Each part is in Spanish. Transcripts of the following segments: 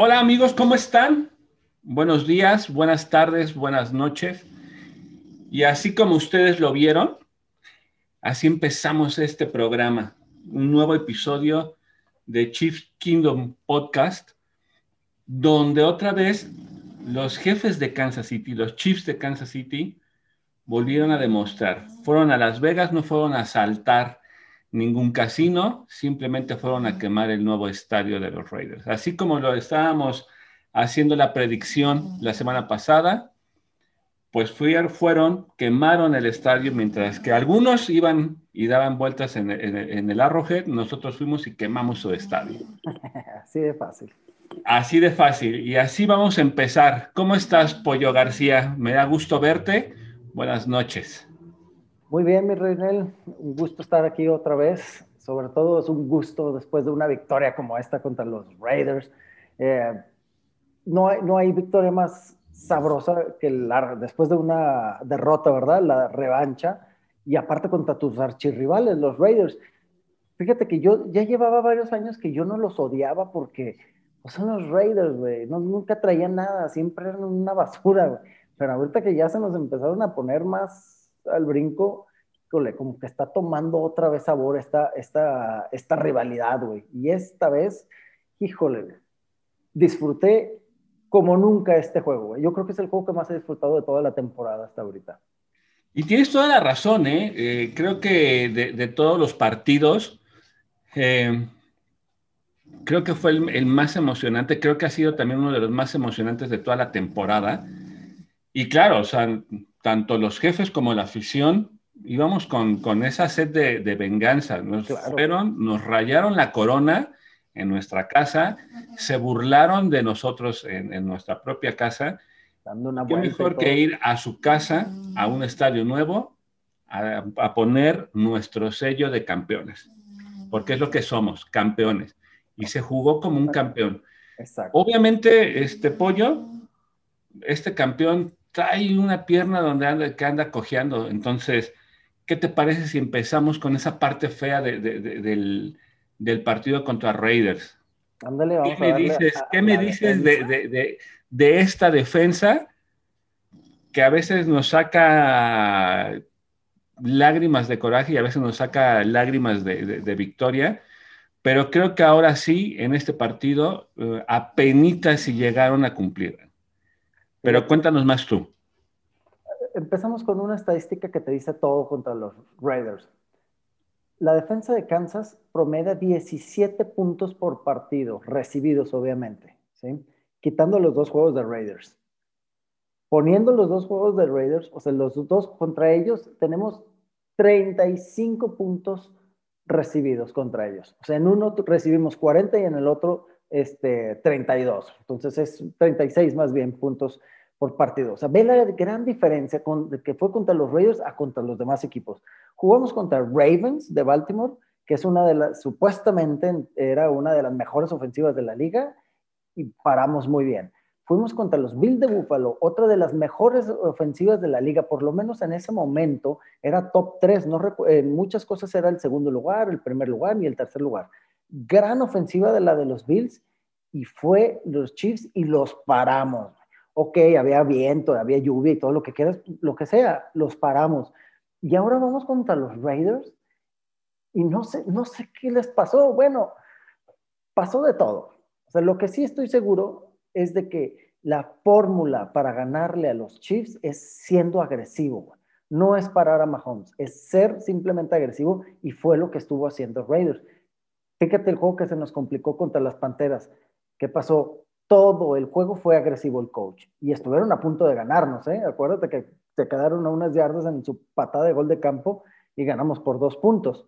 Hola amigos, ¿cómo están? Buenos días, buenas tardes, buenas noches. Y así como ustedes lo vieron, así empezamos este programa, un nuevo episodio de Chief Kingdom Podcast, donde otra vez los jefes de Kansas City, los Chiefs de Kansas City, volvieron a demostrar. Fueron a Las Vegas, no fueron a saltar ningún casino, simplemente fueron a quemar el nuevo estadio de los Raiders. Así como lo estábamos haciendo la predicción la semana pasada, pues fueron, quemaron el estadio, mientras que algunos iban y daban vueltas en, en el Arrowhead, nosotros fuimos y quemamos su estadio. Así de fácil. Así de fácil. Y así vamos a empezar. ¿Cómo estás, Pollo García? Me da gusto verte. Buenas noches. Muy bien, mi Reinel, un gusto estar aquí otra vez. Sobre todo es un gusto después de una victoria como esta contra los Raiders. Eh, no, hay, no hay victoria más sabrosa que la, después de una derrota, ¿verdad? La revancha. Y aparte contra tus archirrivales, los Raiders. Fíjate que yo ya llevaba varios años que yo no los odiaba porque pues, son los Raiders, güey. No, nunca traían nada, siempre eran una basura, güey. Pero ahorita que ya se nos empezaron a poner más al brinco, como que está tomando otra vez sabor esta, esta, esta rivalidad, güey. Y esta vez, híjole, disfruté como nunca este juego, güey. Yo creo que es el juego que más he disfrutado de toda la temporada hasta ahorita. Y tienes toda la razón, ¿eh? eh creo que de, todos los partidos, eh, creo que fue el, el, más emocionante, creo que ha sido también uno de los más emocionantes de toda la temporada. Y claro, o sea, tanto los jefes como la afición íbamos con, con esa sed de, de venganza. Nos fueron, nos rayaron la corona en nuestra casa, se burlaron de nosotros en, en nuestra propia casa. Dando una ¿Qué mejor que ir a su casa, a un estadio nuevo, a, a, poner nuestro sello de campeones? Porque es lo que somos, campeones. Y se jugó como un campeón. Exacto. Obviamente, este pollo, este campeón hay una pierna donde anda, que anda cojeando. Entonces, ¿qué te parece si empezamos con esa parte fea del, partido contra Raiders? ¿Qué me dices, ¿qué me dices de, esta defensa que a veces nos saca lágrimas de coraje y a veces nos saca lágrimas de, victoria? Pero creo que ahora sí, en este partido, uh, apenas si llegaron a cumplir. Pero cuéntanos más tú. Empezamos con una estadística que te dice todo contra los Raiders. La defensa de Kansas promedia 17 puntos por partido, recibidos obviamente, ¿sí? quitando los dos juegos de Raiders. Poniendo los dos juegos de Raiders, o sea, los dos contra ellos, tenemos 35 puntos recibidos contra ellos. O sea, en uno recibimos 40 y en el otro este, 32. Entonces es 36 más bien puntos por partido. O sea, ve la gran diferencia que fue contra los Raiders a contra los demás equipos. Jugamos contra Ravens de Baltimore, que es una de las, supuestamente era una de las mejores ofensivas de la liga, y paramos muy bien. Fuimos contra los Bills de Buffalo, otra de las mejores ofensivas de la liga, por lo menos en ese momento era top 3, no en muchas cosas era el segundo lugar, el primer lugar y el tercer lugar gran ofensiva de la de los Bills y fue los Chiefs y los paramos. Ok, había viento, había lluvia y todo lo que quieras, lo que sea, los paramos. Y ahora vamos contra los Raiders y no sé, no sé qué les pasó. Bueno, pasó de todo. O sea, lo que sí estoy seguro es de que la fórmula para ganarle a los Chiefs es siendo agresivo. No es parar a Mahomes, es ser simplemente agresivo y fue lo que estuvo haciendo Raiders. Fíjate el juego que se nos complicó contra las Panteras. ¿Qué pasó? Todo el juego fue agresivo el coach y estuvieron a punto de ganarnos, ¿eh? Acuérdate que se quedaron a unas yardas en su patada de gol de campo y ganamos por dos puntos.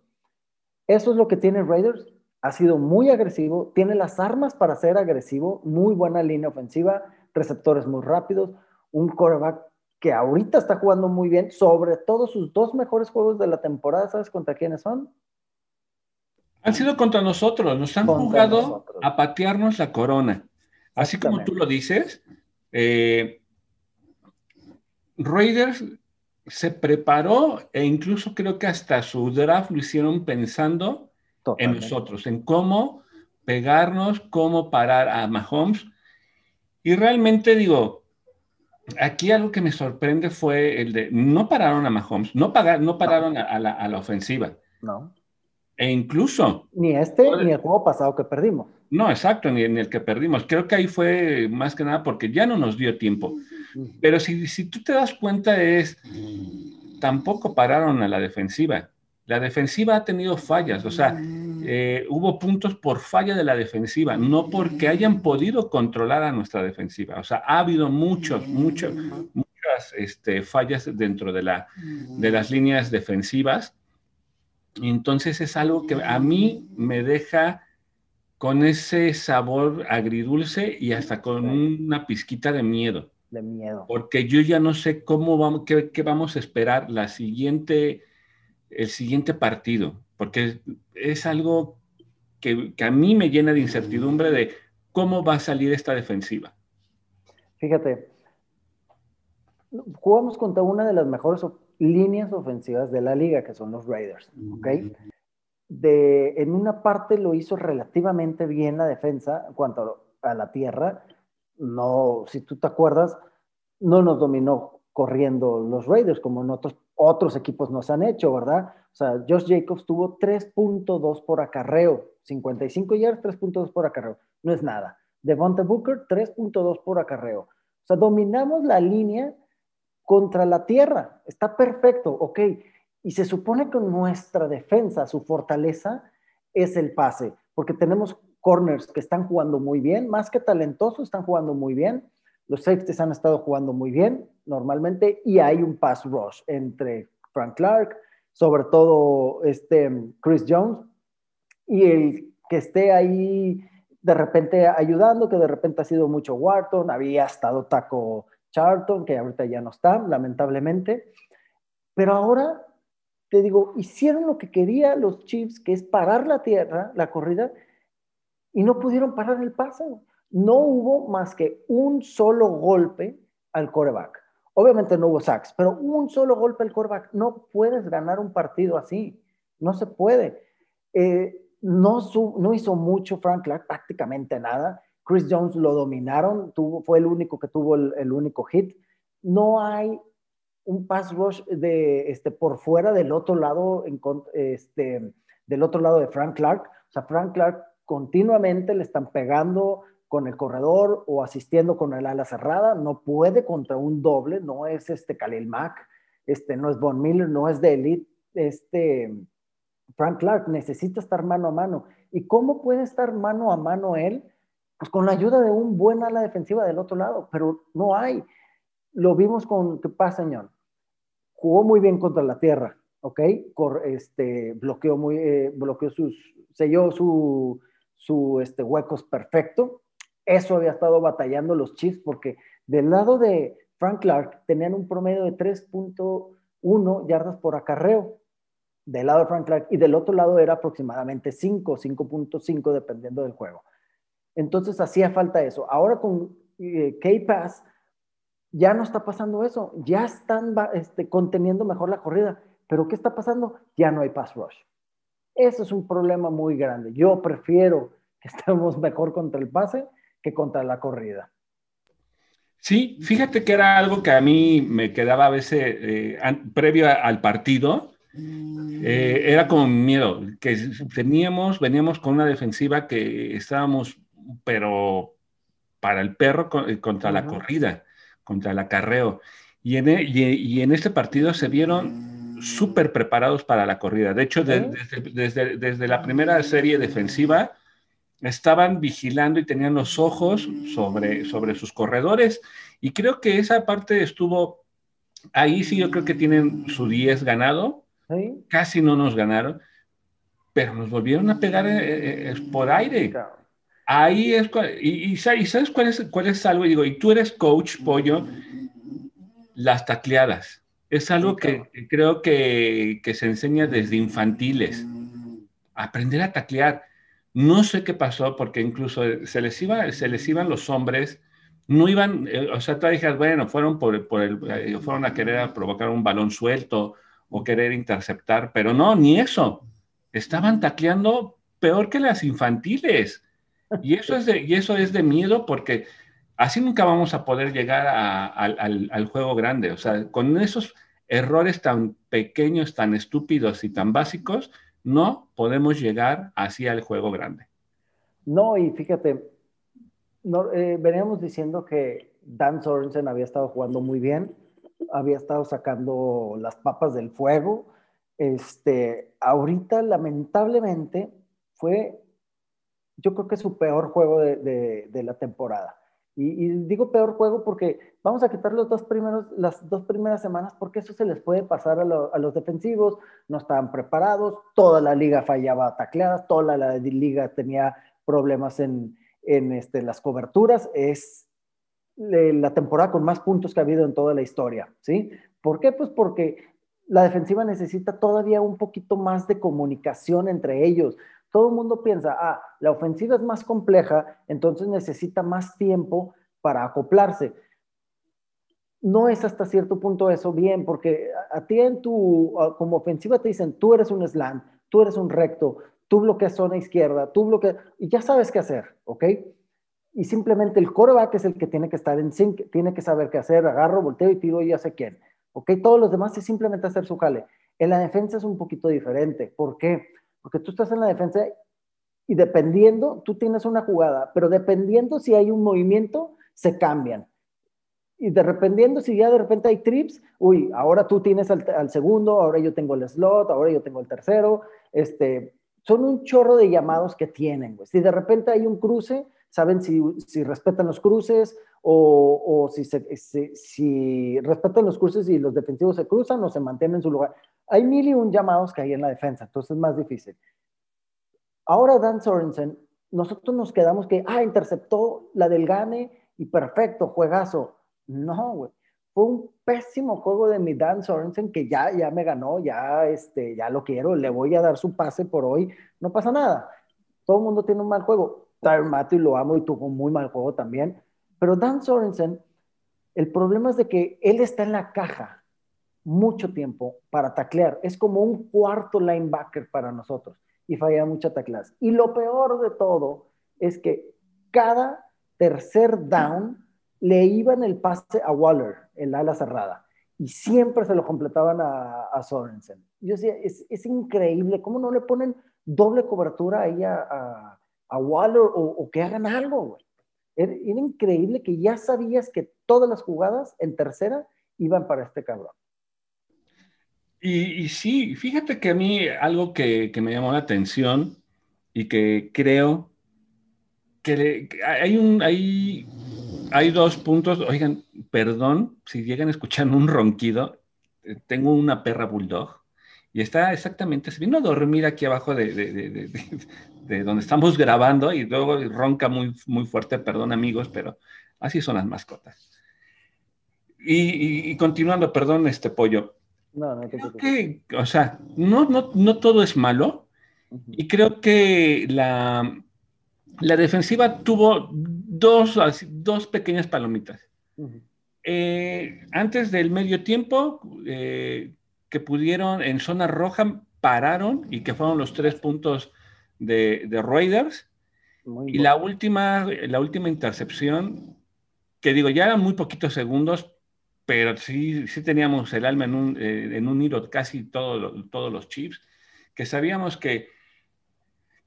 Eso es lo que tiene Raiders. Ha sido muy agresivo, tiene las armas para ser agresivo, muy buena línea ofensiva, receptores muy rápidos, un quarterback que ahorita está jugando muy bien, sobre todo sus dos mejores juegos de la temporada, ¿sabes contra quiénes son? Han sido contra nosotros, nos han jugado a patearnos la corona. Así como tú lo dices, eh, Raiders se preparó e incluso creo que hasta su draft lo hicieron pensando en nosotros, en cómo pegarnos, cómo parar a Mahomes. Y realmente digo, aquí algo que me sorprende fue el de, no pararon a Mahomes, no, no pararon A, la, ofensiva. No. E incluso... Ni este, ni el juego pasado que perdimos. No, exacto, ni en el que perdimos. Creo que ahí fue más que nada porque ya no nos dio tiempo. Pero si, si tú te das cuenta es, tampoco pararon a la defensiva. La defensiva ha tenido fallas, o sea, eh, hubo puntos por falla de la defensiva, no porque hayan podido controlar a nuestra defensiva. O sea, ha habido muchos, muchos, muchas este, fallas dentro de, la, de las líneas defensivas. Entonces es algo que a mí me deja con ese sabor agridulce y hasta con una pizquita de miedo. De miedo. Porque yo ya no sé cómo vamos, qué, qué vamos a esperar la siguiente, el siguiente partido porque es algo que, a mí me llena de incertidumbre de cómo va a salir esta defensiva. Fíjate, jugamos contra una de las mejores líneas ofensivas de la liga, que son los Raiders, ¿ok? De, en una parte lo hizo relativamente bien la defensa en cuanto a la tierra. No, si tú te acuerdas, no nos dominó corriendo los Raiders como en otros, otros equipos nos han hecho, ¿verdad? O sea, Josh Jacobs tuvo 3.2 por acarreo, 55 yards, 3.2 por acarreo. No es nada. Devonta Booker, 3.2 por acarreo. O sea, dominamos la línea contra la tierra. Está perfecto, ok. Y se supone que nuestra defensa, su fortaleza, es el pase, porque tenemos corners que están jugando muy bien, más que talentosos, están jugando muy bien. Los safeties han estado jugando muy bien normalmente y hay un pass rush entre Frank Clark, sobre todo este Chris Jones, y el que esté ahí de repente ayudando, que de repente ha sido mucho Wharton, había estado Taco Charlton, que ahorita ya no está, lamentablemente, pero ahora te digo, hicieron lo que quería los Chiefs, que es parar la tierra, la corrida, y no pudieron parar el pase. No hubo más que un solo golpe al coreback. Obviamente no hubo sacks, pero un solo golpe al quarterback. No puedes ganar un partido así. No se puede. Eh, no, no hizo mucho Frank Clark, prácticamente nada. Chris Jones lo dominaron, tuvo, fue el único que tuvo el, único hit. No hay un pass rush de, este, por fuera del otro lado, en, este, del otro lado de Frank Clark. O sea, Frank Clark continuamente le están pegando con el corredor o asistiendo con el ala cerrada, no puede contra un doble, no es este Khalil Mack, este no es Von Miller, no es de elite, este Frank Clark necesita estar mano a mano. ¿Y cómo puede estar mano a mano él? Pues con la ayuda de un buen ala defensiva del otro lado, pero no hay. Lo vimos con, ¿qué pasa, señor? Jugó muy bien contra la tierra, ¿ok? este, bloqueó muy, eh, bloqueó sus, selló su, su este, huecos perfecto, eso había estado batallando los Chiefs porque del lado de Frank Clark tenían un promedio de 3.1 yardas por acarreo del lado de Frank Clark y del otro lado era aproximadamente 5, 5.5 dependiendo del juego. Entonces hacía falta eso. Ahora con eh, K-Pass ya no está pasando eso, ya están este, conteniendo mejor la corrida, pero ¿qué está pasando? Ya no hay pass rush. Eso es un problema muy grande. Yo prefiero que estemos mejor contra el pase que contra la corrida. Sí, fíjate que era algo que a mí me quedaba a veces eh, previo al partido, eh, era como miedo, que teníamos, veníamos con una defensiva que estábamos, pero para el perro eh, contra la corrida, contra el acarreo. Y en, e, y, en este partido se vieron súper preparados para la corrida. De hecho, desde, desde, la primera serie defensiva, estaban vigilando y tenían los ojos sobre, sobre sus corredores. Y creo que esa parte estuvo, ahí sí yo creo que tienen su 10 ganado, casi no nos ganaron, pero nos volvieron a pegar eh, eh, por aire. Ahí es, y, y, ¿sabes cuál es, cuál es algo? Y digo, y tú eres coach, pollo, las tacleadas. Es algo que creo que, que se enseña desde infantiles. Aprender a taclear no sé qué pasó porque incluso se les, iba, se les iban los hombres, no iban, eh, o sea, tú dijeras, bueno, fueron, por, por el, eh, fueron a querer provocar un balón suelto o querer interceptar, pero no, ni eso. Estaban tacleando peor que las infantiles. Y eso es de, y eso es de miedo porque así nunca vamos a poder llegar al, juego grande. O sea, con esos errores tan pequeños, tan estúpidos y tan básicos, no podemos llegar así al juego grande. No, y fíjate, eh, veníamos diciendo que Dan Sorensen había estado jugando muy bien, había estado sacando las papas del fuego. Este, ahorita, lamentablemente, fue, yo creo que su peor juego de la temporada. Y, digo peor juego porque vamos a quitar los dos primeros, las dos primeras semanas porque eso se les puede pasar a, los defensivos, no estaban preparados, toda la liga fallaba tacleadas, toda la, liga tenía problemas en, en este, las coberturas, es la temporada con más puntos que ha habido en toda la historia, ¿sí? ¿Por qué? Pues porque la defensiva necesita todavía un poquito más de comunicación entre ellos todo el mundo piensa, ah, la ofensiva es más compleja, entonces necesita más tiempo para acoplarse. No es hasta cierto punto eso bien, porque a, ti en tu, como ofensiva te dicen, tú eres un slant, tú eres un recto, tú bloqueas zona izquierda, tú bloqueas, y ya sabes qué hacer, ¿ok? Y simplemente el coreback es el que tiene que estar en sync, tiene que saber qué hacer, agarro, volteo y tiro y ya sé quién, ¿ok? Todos los demás es simplemente hacer su jale. En la defensa es un poquito diferente, ¿por qué? Porque tú estás en la defensa y dependiendo, tú tienes una jugada, pero dependiendo si hay un movimiento, se cambian. Y de dependiendo si ya de repente hay trips, uy, ahora tú tienes al, segundo, ahora yo tengo el slot, ahora yo tengo el tercero. Este, son un chorro de llamados que tienen. Si de repente hay un cruce, saben si, respetan los cruces o, si, si, respetan los cruces y los defensivos se cruzan o se mantienen en su lugar. Hay mil y un llamados que hay en la defensa, entonces es más difícil. Ahora Dan Sorensen, nosotros nos quedamos que, ah, interceptó la del Gane y perfecto, juegazo. No, güey. Fue un pésimo juego de mi Dan Sorensen que ya, ya me ganó, ya, este, ya lo quiero, le voy a dar su pase por hoy, no pasa nada. Todo el mundo tiene un mal juego. Tyler Matthew lo amo y tuvo un muy mal juego también. Pero Dan Sorensen, el problema es de que él está en la caja mucho tiempo para taclear. Es como un cuarto linebacker para nosotros y falla mucha tacleas. Y lo peor de todo es que cada tercer down le iban el pase a Waller, el ala cerrada, y siempre se lo completaban a, Sorensen. Yo decía, es, increíble, ¿cómo no le ponen doble cobertura ahí a, Waller o, que hagan algo, Era, era increíble que ya sabías que todas las jugadas en tercera iban para este cabrón. Y, sí, fíjate que a mí algo que, me llamó la atención y que creo que hay, un, hay, hay dos puntos, oigan, perdón si llegan a escuchar un ronquido, eh, tengo una perra bulldog y está exactamente, se vino a dormir aquí abajo de, de, donde estamos grabando y luego ronca muy, muy fuerte, perdón amigos, pero así son las mascotas. Y, y continuando, perdón, este pollo, no, no creo que, o sea, no, no, no todo es malo. Y creo que la, la defensiva tuvo dos, dos pequeñas palomitas. Eh, antes del medio tiempo, eh, que pudieron en zona roja, pararon y que fueron los tres puntos de, de Raiders. y la última, la última intercepción, que digo, ya eran muy poquitos segundos, pero sí, sí teníamos el alma en un, eh, en un hilo casi todo, todos los chips, que sabíamos que,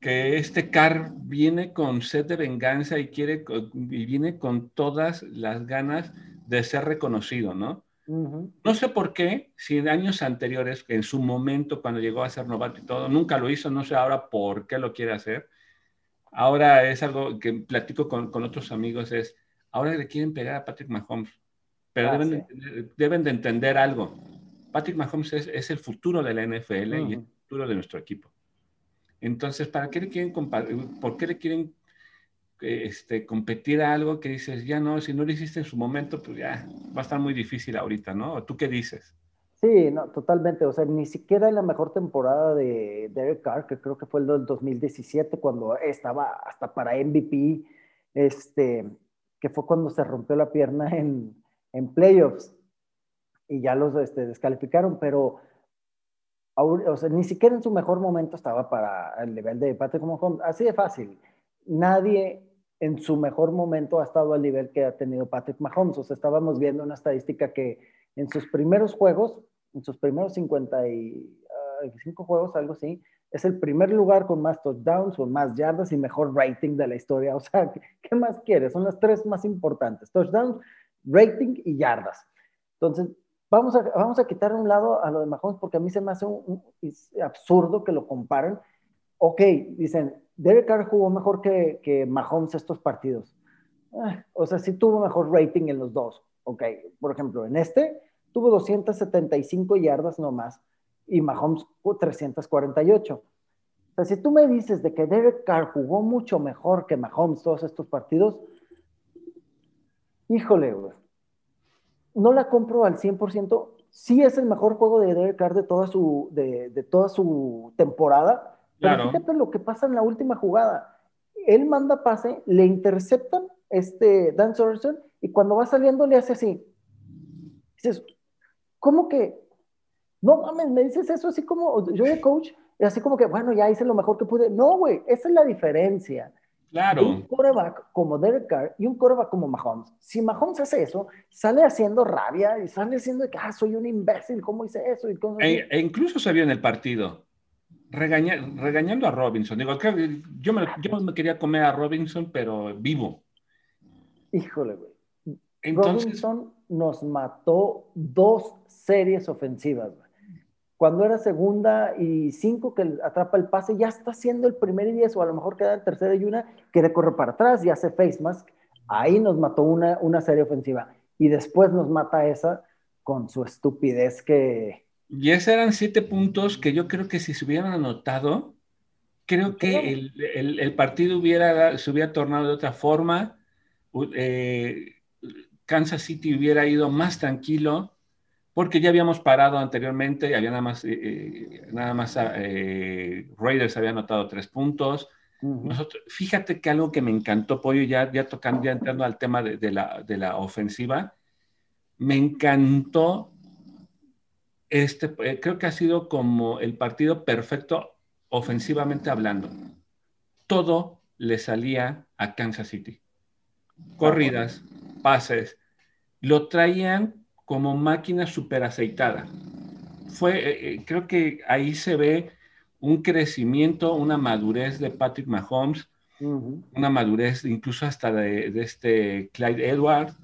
que este car viene con sed de venganza y, quiere, y viene con todas las ganas de ser reconocido, ¿no? No sé por qué, si en años anteriores, en su momento, cuando llegó a ser novato y todo, nunca lo hizo, no sé ahora por qué lo quiere hacer. Ahora es algo que platico con, con otros amigos, es, ahora le quieren pegar a Patrick Mahomes pero ah, deben, de, entender algo. Patrick Mahomes es, el futuro de la NFL y el futuro de nuestro equipo. Entonces, ¿para qué le quieren ¿por qué le quieren este, competir a algo que dices, ya no, si no lo hiciste en su momento, pues ya va a estar muy difícil ahorita, ¿no? ¿Tú qué dices? Sí, no, totalmente. O sea, ni siquiera en la mejor temporada de Derek Carr, que creo que fue el del 2017, cuando estaba hasta para MVP, este, que fue cuando se rompió la pierna en, en playoffs y ya los este, descalificaron, pero o sea, ni siquiera en su mejor momento estaba para el nivel de Patrick Mahomes. Así de fácil. Nadie en su mejor momento ha estado al nivel que ha tenido Patrick Mahomes. O sea, estábamos viendo una estadística que en sus primeros juegos, en sus primeros 55 juegos, algo así, es el primer lugar con más touchdowns, con más yardas y mejor rating de la historia. O sea, ¿qué más quieres? Son las tres más importantes, touchdowns, rating y yardas. Entonces, vamos a, vamos a quitar un lado a lo de Mahomes porque a mí se me hace un, absurdo que lo comparen. Ok, dicen, Derek Carr jugó mejor que, que Mahomes estos partidos. Ah, o sea, sí tuvo mejor rating en los dos. Ok, por ejemplo, en este tuvo 275 yardas nomás y Mahomes 348. O sea, si tú me dices de que Derek Carr jugó mucho mejor que Mahomes todos estos partidos, híjole, güey, no la compro al 100%. Sí es el mejor juego de Derek Carr de toda su, de, de toda su temporada, pero fíjate lo que pasa en la última jugada. Él manda pase, le interceptan este Dan Sorensen y cuando va saliendo le hace así. Dices, ¿cómo que? No mames, me dices eso así como yo de coach, y así como que, bueno, ya hice lo mejor que pude. No, güey, esa es la diferencia. Claro. Un coreback como Derek Carr y un coreback como Mahomes. Si Mahomes hace eso, sale haciendo rabia y sale diciendo que, ah, soy un imbécil, ¿cómo hice eso? Y e, e, incluso se vio en el partido regañando a Robinson. Digo, yo me, yo me quería comer a Robinson, pero vivo. Híjole, güey. Robinson nos mató dos series ofensivas. Cuando era segunda y cinco que atrapa el pase, ya está haciendo el primer y diez, o a lo mejor queda en tercera y una, quiere correr para atrás y hace face mask. Ahí nos mató una, una serie ofensiva. Y después nos mata esa con su estupidez que, y esos eran siete puntos que yo creo que si se hubieran anotado, creo que el, partido hubiera, se hubiera tornado de otra forma. Eh, Kansas City hubiera ido más tranquilo, porque ya habíamos parado anteriormente, había nada más, eh, eh, nada más Raiders había anotado tres puntos. Nosotros, fíjate que algo que me encantó, Pollo, ya, ya tocando, ya entrando al tema de, la, de la ofensiva, me encantó este, eh, creo que ha sido como el partido perfecto ofensivamente hablando. Todo le salía a Kansas City. Corridas, pases, lo traían como máquina súper aceitada. Fue, eh, eh, creo que ahí se ve un crecimiento, una madurez de Patrick Mahomes, una madurez incluso hasta de, de, este Clyde Edwards,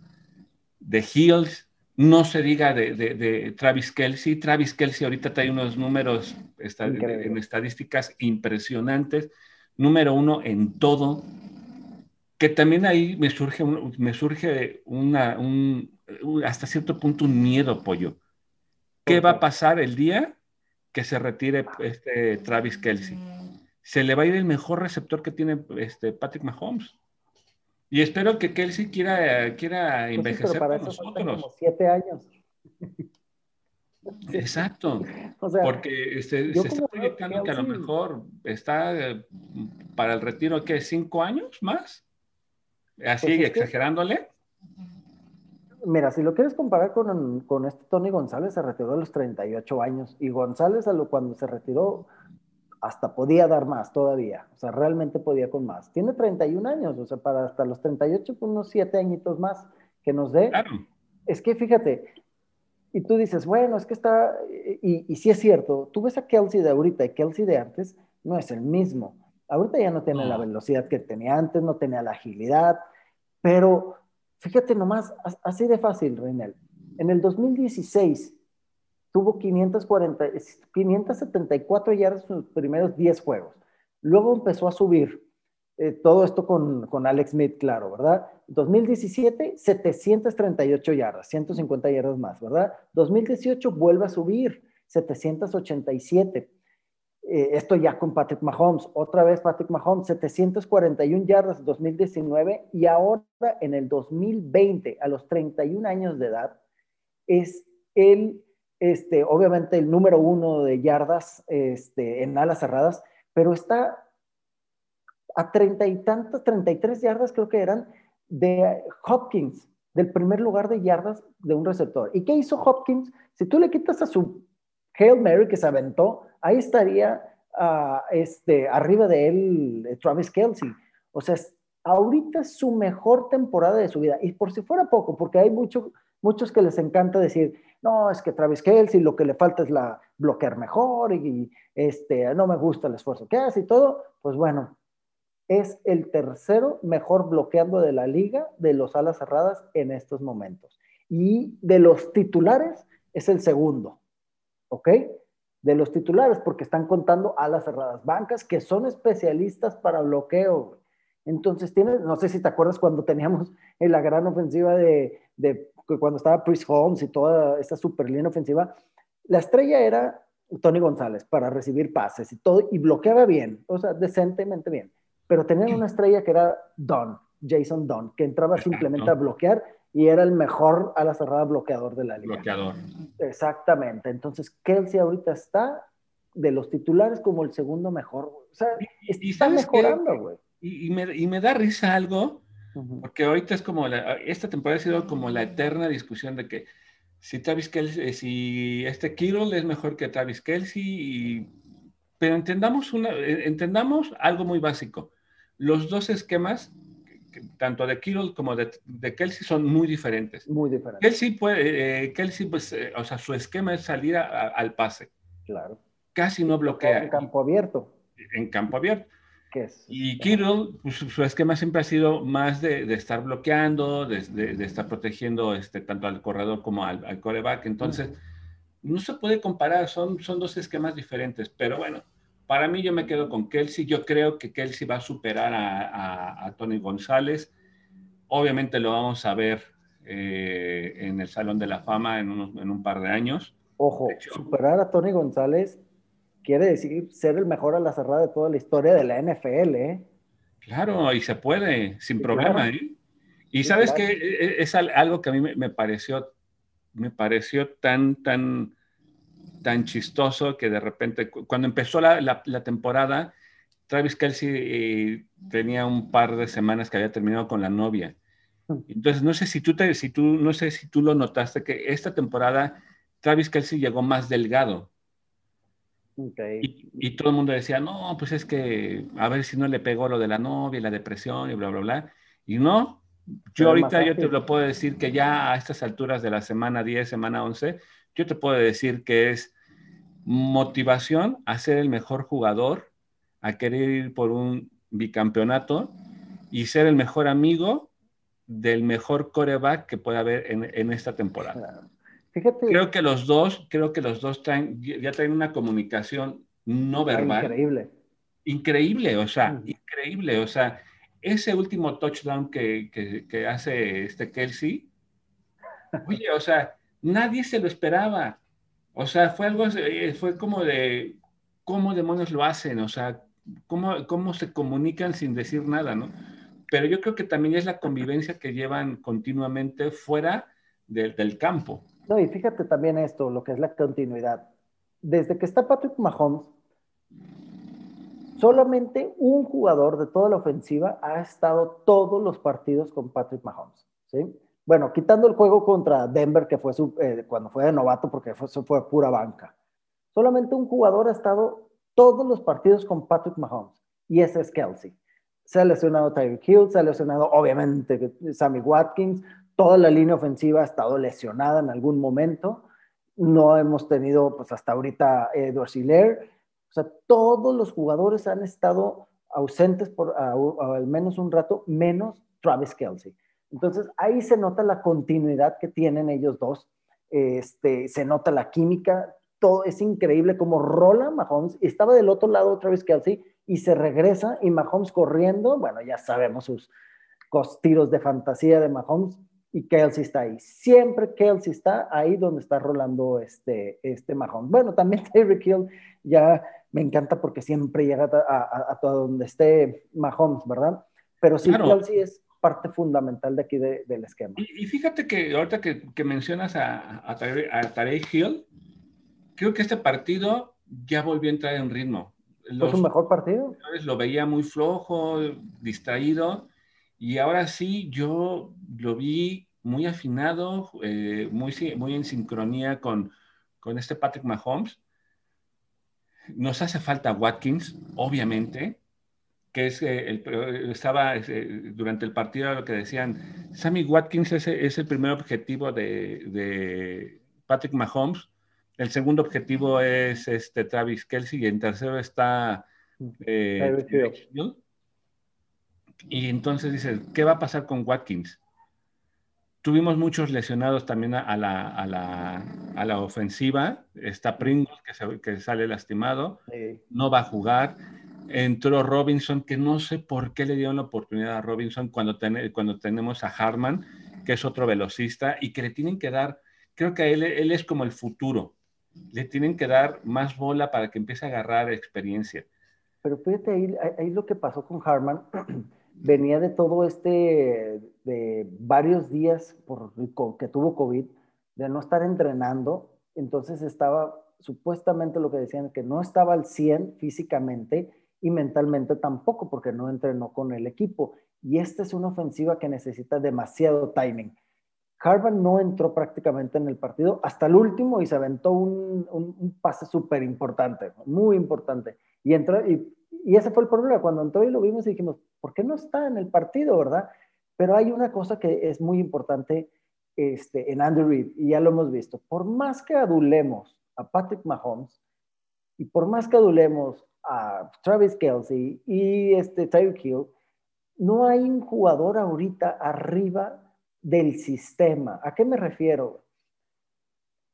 de Hills, no se diga de, Travis Kelsey. Travis Kelsey ahorita trae unos números en estadísticas impresionantes. Número uno en todo. Que también ahí me surge, me surge una, un, hasta cierto punto un miedo, pollo. ¿Qué va a pasar el día que se retire este Travis Kelsey? Se le va a ir el mejor receptor que tiene este Patrick Mahomes. Y espero que Kelsey quiera, quiera pues envejecer para con nosotros. Como siete años. Exacto. Porque se, se está proyectando que a lo mejor está eh, para el retiro, ¿qué? ¿Cinco años más? Así, pues exagerándole. Mira, si lo quieres comparar con, con, este Tony González, se retiró a los 38 años. Y González, a lo, cuando se retiró, hasta podía dar más todavía, o sea, realmente podía con más. Tiene 31 años, o sea, para hasta los 38, pues unos 7 añitos más que nos dé. Es que fíjate, y tú dices, bueno, es que está, y, y sí es cierto, tú ves a Kelsey de ahorita y Kelsey de antes, no es el mismo. Ahorita ya no tiene la velocidad que tenía antes, no tenía la agilidad, pero fíjate nomás, así de fácil, Reinel. En el 2016, tuvo 540, 574 yardas en los primeros 10 juegos. Luego empezó a subir. Eh, todo esto con, con, Alex Smith, claro, ¿verdad? 2017, 738 yardas, 150 yardas más, ¿verdad? 2018 vuelve a subir, 787. Eh, esto ya con Patrick Mahomes. Otra vez Patrick Mahomes, 741 yardas 2019 y ahora en el 2020, a los 31 años de edad, es el este, obviamente el número uno de yardas este, en alas cerradas, pero está a treinta y tantas, treinta y tres yardas creo que eran de Hopkins, del primer lugar de yardas de un receptor. ¿Y qué hizo Hopkins? Si tú le quitas a su Hail Mary que se aventó, ahí estaría uh, este, arriba de él eh, Travis Kelsey. O sea, ahorita es su mejor temporada de su vida. Y por si fuera poco, porque hay mucho, muchos que les encanta decir, no, es que Travis Kelsey lo que le falta es la bloquear mejor y, este, no me gusta el esfuerzo que hace y todo. Pues bueno, es el tercero mejor bloqueando de la liga de los alas cerradas en estos momentos. Y de los titulares es el segundo, ¿ok? De los titulares, porque están contando alas cerradas, bancas que son especialistas para bloqueo. Entonces, tienes, no sé si te acuerdas cuando teníamos en la gran ofensiva de, de cuando estaba Chris Holmes y toda esta super línea ofensiva, la estrella era Tony González para recibir pases y todo, y bloqueaba bien, o sea, decentemente bien. Pero tenían una estrella que era Don, Jason Don, que entraba simplemente a bloquear y era el mejor a la cerrada bloqueador de la liga. Bloqueador. Exactamente. Entonces, Kelsey ahorita está de los titulares como el segundo mejor. O sea, está mejorando, güey. Y, me, y, me, da risa algo, porque ahorita es como, esta temporada ha sido como la eterna discusión de que si Travis Kelsey, eh, si este Kittle es mejor que Travis Kelsey, y, pero entendamos, una, eh, entendamos algo muy básico. Los dos esquemas tanto de Kittle como de, de, Kelsey son muy diferentes. Muy diferentes. Kelsey, puede, eh, Kelsey pues, eh, o sea, su esquema es salir a, al pase. Claro. Casi no bloquea. En campo abierto. En campo abierto. ¿Qué es? Y Kittle, pues, su esquema siempre ha sido más de, de estar bloqueando, de, de, estar protegiendo este, tanto al corredor como al, al coreback. Entonces, no se puede comparar, son, son dos esquemas diferentes, pero bueno para mí yo me quedo con Kelsey. Yo creo que Kelsey va a superar a, Tony González. Obviamente lo vamos a ver eh, en el Salón de la Fama en, un par de años. Ojo, superar a Tony González quiere decir ser el mejor a la cerrada de toda la historia de la NFL, ¿eh? Claro, y se puede, sin problema, ¿eh? Y sabes que e, es algo que a mí me pareció, me pareció tan, tan, tan chistoso que de repente, cuando empezó la, la, temporada, Travis Kelsey eh, tenía un par de semanas que había terminado con la novia. Mm. Entonces, no sé si tú, te, si tú, no sé si tú lo notaste, que esta temporada Travis Kelsey llegó más delgado. Y, y, todo el mundo decía, no, pues es que a ver si no le pegó lo de la novia y la depresión y bla, bla, bla. Y no, yo ahorita yo te lo puedo decir que ya a estas alturas de la semana 10, semana 11, yo te puedo decir que es motivación a ser el mejor jugador, a querer ir por un bicampeonato y ser el mejor amigo del mejor coreback que pueda haber en, esta temporada. Creo que los dos, creo que los dos traen, ya traen una comunicación no verbal. Increíble. Increíble, o sea, increíble. O sea, ese último touchdown que, que, que hace este Kelsey, oye, o sea, Nadie se lo esperaba. O sea, fue algo, eh, fue como de, ¿cómo demonios lo hacen? O sea, ¿cómo, cómo se comunican sin decir nada, no? Pero yo creo que también es la convivencia que llevan continuamente fuera del campo. No, y fíjate también esto, lo que es la continuidad. Desde que está Patrick Mahomes, solamente un jugador de toda la ofensiva ha estado todos los partidos con Patrick Mahomes, ¿sí? Bueno, quitando el juego contra Denver, que fue eh, cuando fue de novato, porque fue, fue pura banca. Solamente un jugador ha estado todos los partidos con Patrick Mahomes, y ese es Kelsey. Se ha lesionado Tyreek Hill, se ha lesionado obviamente Sammy Watkins, toda la línea ofensiva ha estado lesionada en algún momento. No hemos tenido, pues hasta ahorita, Edward Siller. O sea, todos los jugadores han estado ausentes por al menos un rato, menos Travis Kelsey. Entonces ahí se nota la continuidad que tienen ellos dos, este, se nota la química, todo es increíble como rola Mahomes, estaba del otro lado otra vez Kelsey y se regresa y Mahomes corriendo, bueno, ya sabemos sus tiros de fantasía de Mahomes y Kelsey está ahí. Siempre Kelsey está ahí donde está rolando este, este Mahomes. Bueno, también Tyreek Hill ya me encanta porque siempre llega a, todo donde esté Mahomes, ¿verdad? Pero sí, Kelsey es parte fundamental de aquí del esquema. Y, fíjate que ahorita que, mencionas a, a, Tarek Hill, creo que este partido ya volvió a entrar en ritmo. ¿Es un mejor partido? Lo veía muy flojo, distraído, y ahora sí yo lo vi muy afinado, eh, muy, muy en sincronía con, con este Patrick Mahomes. Nos hace falta Watkins, obviamente, que es eh, el, estaba eh, durante el partido lo que decían, Sammy Watkins es, es el primer objetivo de, de, Patrick Mahomes, el segundo objetivo es este Travis Kelsey y en tercero está eh, y entonces dice, ¿qué va a pasar con Watkins? Tuvimos muchos lesionados también a, la, a, la, a la, ofensiva. Está Pringles que, que sale lastimado, no va a jugar entró Robinson, que no sé por qué le dieron la oportunidad a Robinson cuando, cuando tenemos a Harman, que es otro velocista, y que le tienen que dar, creo que él, él es como el futuro, le tienen que dar más bola para que empiece a agarrar experiencia. Pero fíjate, ahí, ahí lo que pasó con Harman, venía de todo este, de varios días por, que tuvo COVID, de no estar entrenando, entonces estaba supuestamente lo que decían, que no estaba al 100 físicamente y mentalmente tampoco porque no entrenó con el equipo. Y esta es una ofensiva que necesita demasiado timing. Harvard no entró prácticamente en el partido hasta el último y se aventó un, un, pase súper importante, muy importante. Y, entró, y, ese fue el problema. Cuando entró y lo vimos y dijimos, ¿por qué no está en el partido, verdad? Pero hay una cosa que es muy importante este, en Andy Reid, y ya lo hemos visto. Por más que adulemos a Patrick Mahomes y por más que adulemos a Travis Kelsey y este Tyreek Hill, no hay un jugador ahorita arriba del sistema. ¿A qué me refiero?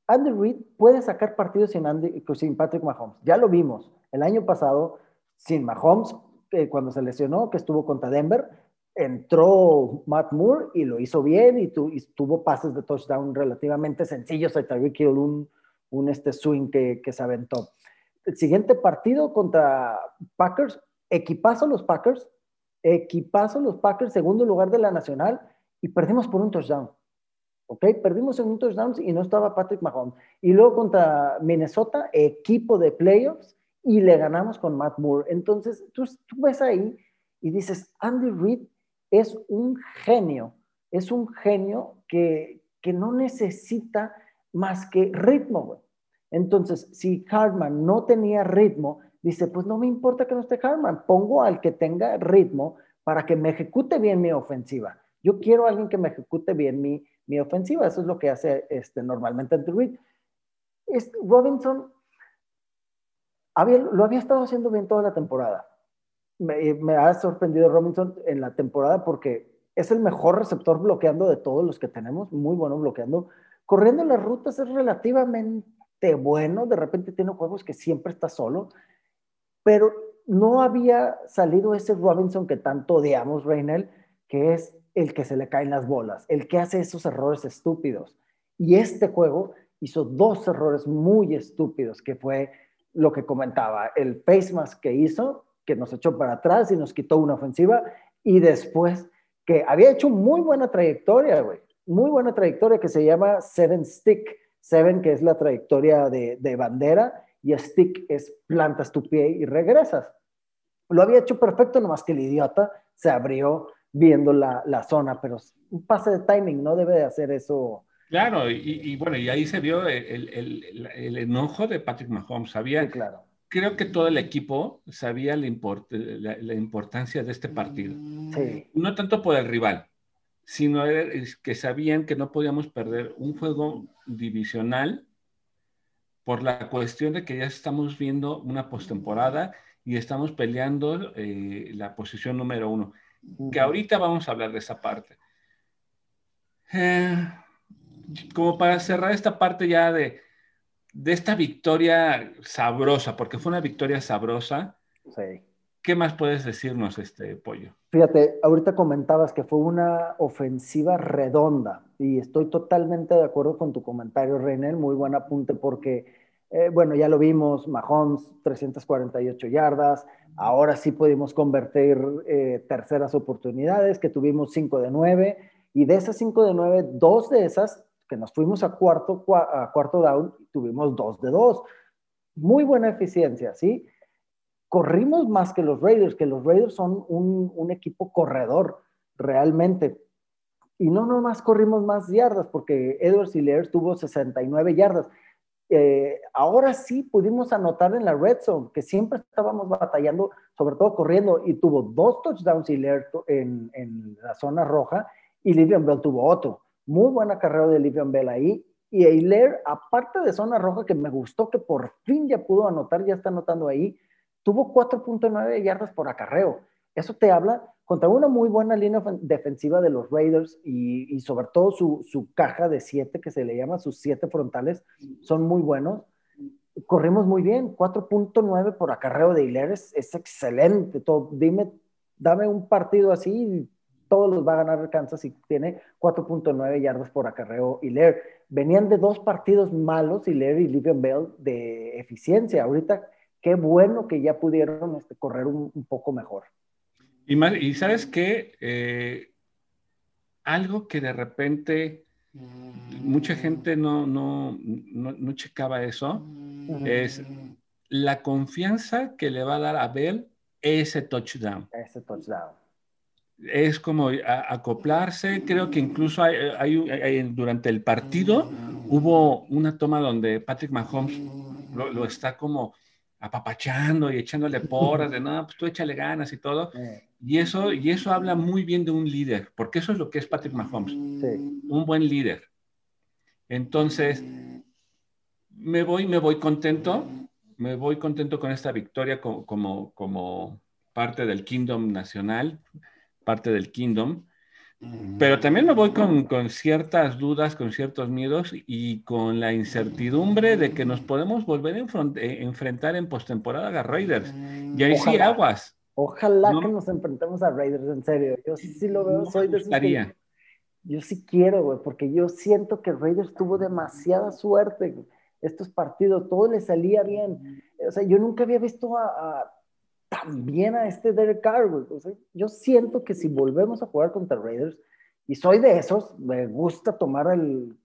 Andy Reid puede sacar partidos sin, Andy, sin Patrick Mahomes. Ya lo vimos el año pasado sin Mahomes, eh, cuando se lesionó, que estuvo contra Denver, entró Matt Moore y lo hizo bien y, tuvo pases de touchdown relativamente sencillos a Tyreek Hill, un, un este swing que, que se aventó el siguiente partido contra Packers, equipazo los Packers, equipazo los Packers, segundo lugar de la nacional, y perdimos por un touchdown. ¿Ok? Perdimos en un touchdown y no estaba Patrick Mahomes. Y luego contra Minnesota, equipo de playoffs, y le ganamos con Matt Moore. Entonces, tú, tú ves ahí y dices, Andy Reid es un genio, es un genio que, que no necesita más que ritmo, entonces, si Hartman no tenía ritmo, dice, pues no me importa que no esté Hartman, pongo al que tenga ritmo para que me ejecute bien mi ofensiva. Yo quiero a alguien que me ejecute bien mi, mi ofensiva. Eso es lo que hace este, normalmente Andrew Reid. Este, Robinson había, lo había estado haciendo bien toda la temporada. Me, me, ha sorprendido Robinson en la temporada porque es el mejor receptor bloqueando de todos los que tenemos, muy bueno bloqueando. Corriendo las rutas es relativamente bueno, de repente tiene juegos que siempre está solo, pero no había salido ese Robinson que tanto odiamos, Reynel, que es el que se le caen las bolas, el que hace esos errores estúpidos. Y este juego hizo dos errores muy estúpidos, que fue lo que comentaba, el face mask que hizo, que nos echó para atrás y nos quitó una ofensiva, y después que había hecho muy buena trayectoria, güey, muy buena trayectoria que se llama Seven Stick, Seven, que es la trayectoria de, bandera, y Stick es plantas tu pie y regresas. Lo había hecho perfecto, nomás que el idiota se abrió viendo la, zona, pero un pase de timing, no debe de hacer eso. Claro, y, bueno, y ahí se vio el, enojo de Patrick Mahomes. Sabía, claro. Creo que todo el equipo sabía la, la, importancia de este partido. No tanto por el rival, sino que sabían que no podíamos perder un juego divisional por la cuestión de que ya estamos viendo una postemporada y estamos peleando eh, la posición número uno. Que ahorita vamos a hablar de esa parte. Eh, como para cerrar esta parte ya de, de esta victoria sabrosa, porque fue una victoria sabrosa. Sí. ¿Qué más puedes decirnos, este pollo? Fíjate, ahorita comentabas que fue una ofensiva redonda y estoy totalmente de acuerdo con tu comentario, Reynel. Muy buen apunte porque, eh, bueno, ya lo vimos, Mahomes, 348 yardas. Ahora sí pudimos convertir eh, terceras oportunidades, que tuvimos 5 de 9. Y de esas 5 de 9, dos de esas, que nos fuimos a cuarto, a cuarto down, tuvimos 2 de 2. Muy buena eficiencia, ¿sí? Corrimos más que los Raiders, que los Raiders son un, equipo corredor realmente. Y no nomás corrimos más yardas, porque Edwards Hillers tuvo 69 yardas. eh, ahora sí pudimos anotar en la red zone, que siempre estábamos batallando, sobre todo corriendo, y tuvo dos touchdowns en, en la zona roja, y Livian Bell tuvo otro. Muy buena carrera de Livian Bell ahí. Y Eiler, aparte de zona roja, que me gustó que por fin ya pudo anotar, ya está anotando ahí, tuvo 4.9 yardas por acarreo. Eso te habla contra una muy buena línea defensiva de los Raiders y, sobre todo su, caja de siete, que se le llama sus siete frontales, son muy buenos. Corrimos muy bien, 4.9 por acarreo de Hilaire es, excelente. Todo, dime, dame un partido así, todos los va a ganar Kansas y tiene 4.9 yardas por acarreo Hilaire. Venían de dos partidos malos Hilaire y Livian Bell de eficiencia. Ahorita, qué bueno que ya pudieron este, correr un poco mejor. Y, sabes qué, eh, algo que de repente mucha gente no, no, no, checaba eso, es la confianza que le va a dar a Bell ese touchdown. Ese touchdown. Es como acoplarse, creo que incluso hay, durante el partido hubo una toma donde Patrick Mahomes lo, lo está como apapachando y echándole porras de, no, pues tú échale ganas y todo. Y, eso, y eso habla muy bien de un líder, porque eso es lo que es Patrick Mahomes, un buen líder. Entonces, me voy, me voy contento, me voy contento con esta victoria como, como, como parte del Kingdom Nacional, parte del Kingdom. Pero también me voy con, ciertas dudas, con ciertos miedos y con la incertidumbre de que nos podemos volver a eh, enfrentar en postemporada a Raiders. Y ahí sí, aguas. Ojalá que nos enfrentemos a Raiders, en serio. Yo sí, lo veo, soy de esos Yo sí quiero, güey, porque yo siento que Raiders tuvo demasiada suerte. Estos partidos, todo le salía bien. O sea, yo nunca había visto a también a este Derek Carr, yo siento que si volvemos a jugar contra Raiders, y soy de esos, me gusta tomar el,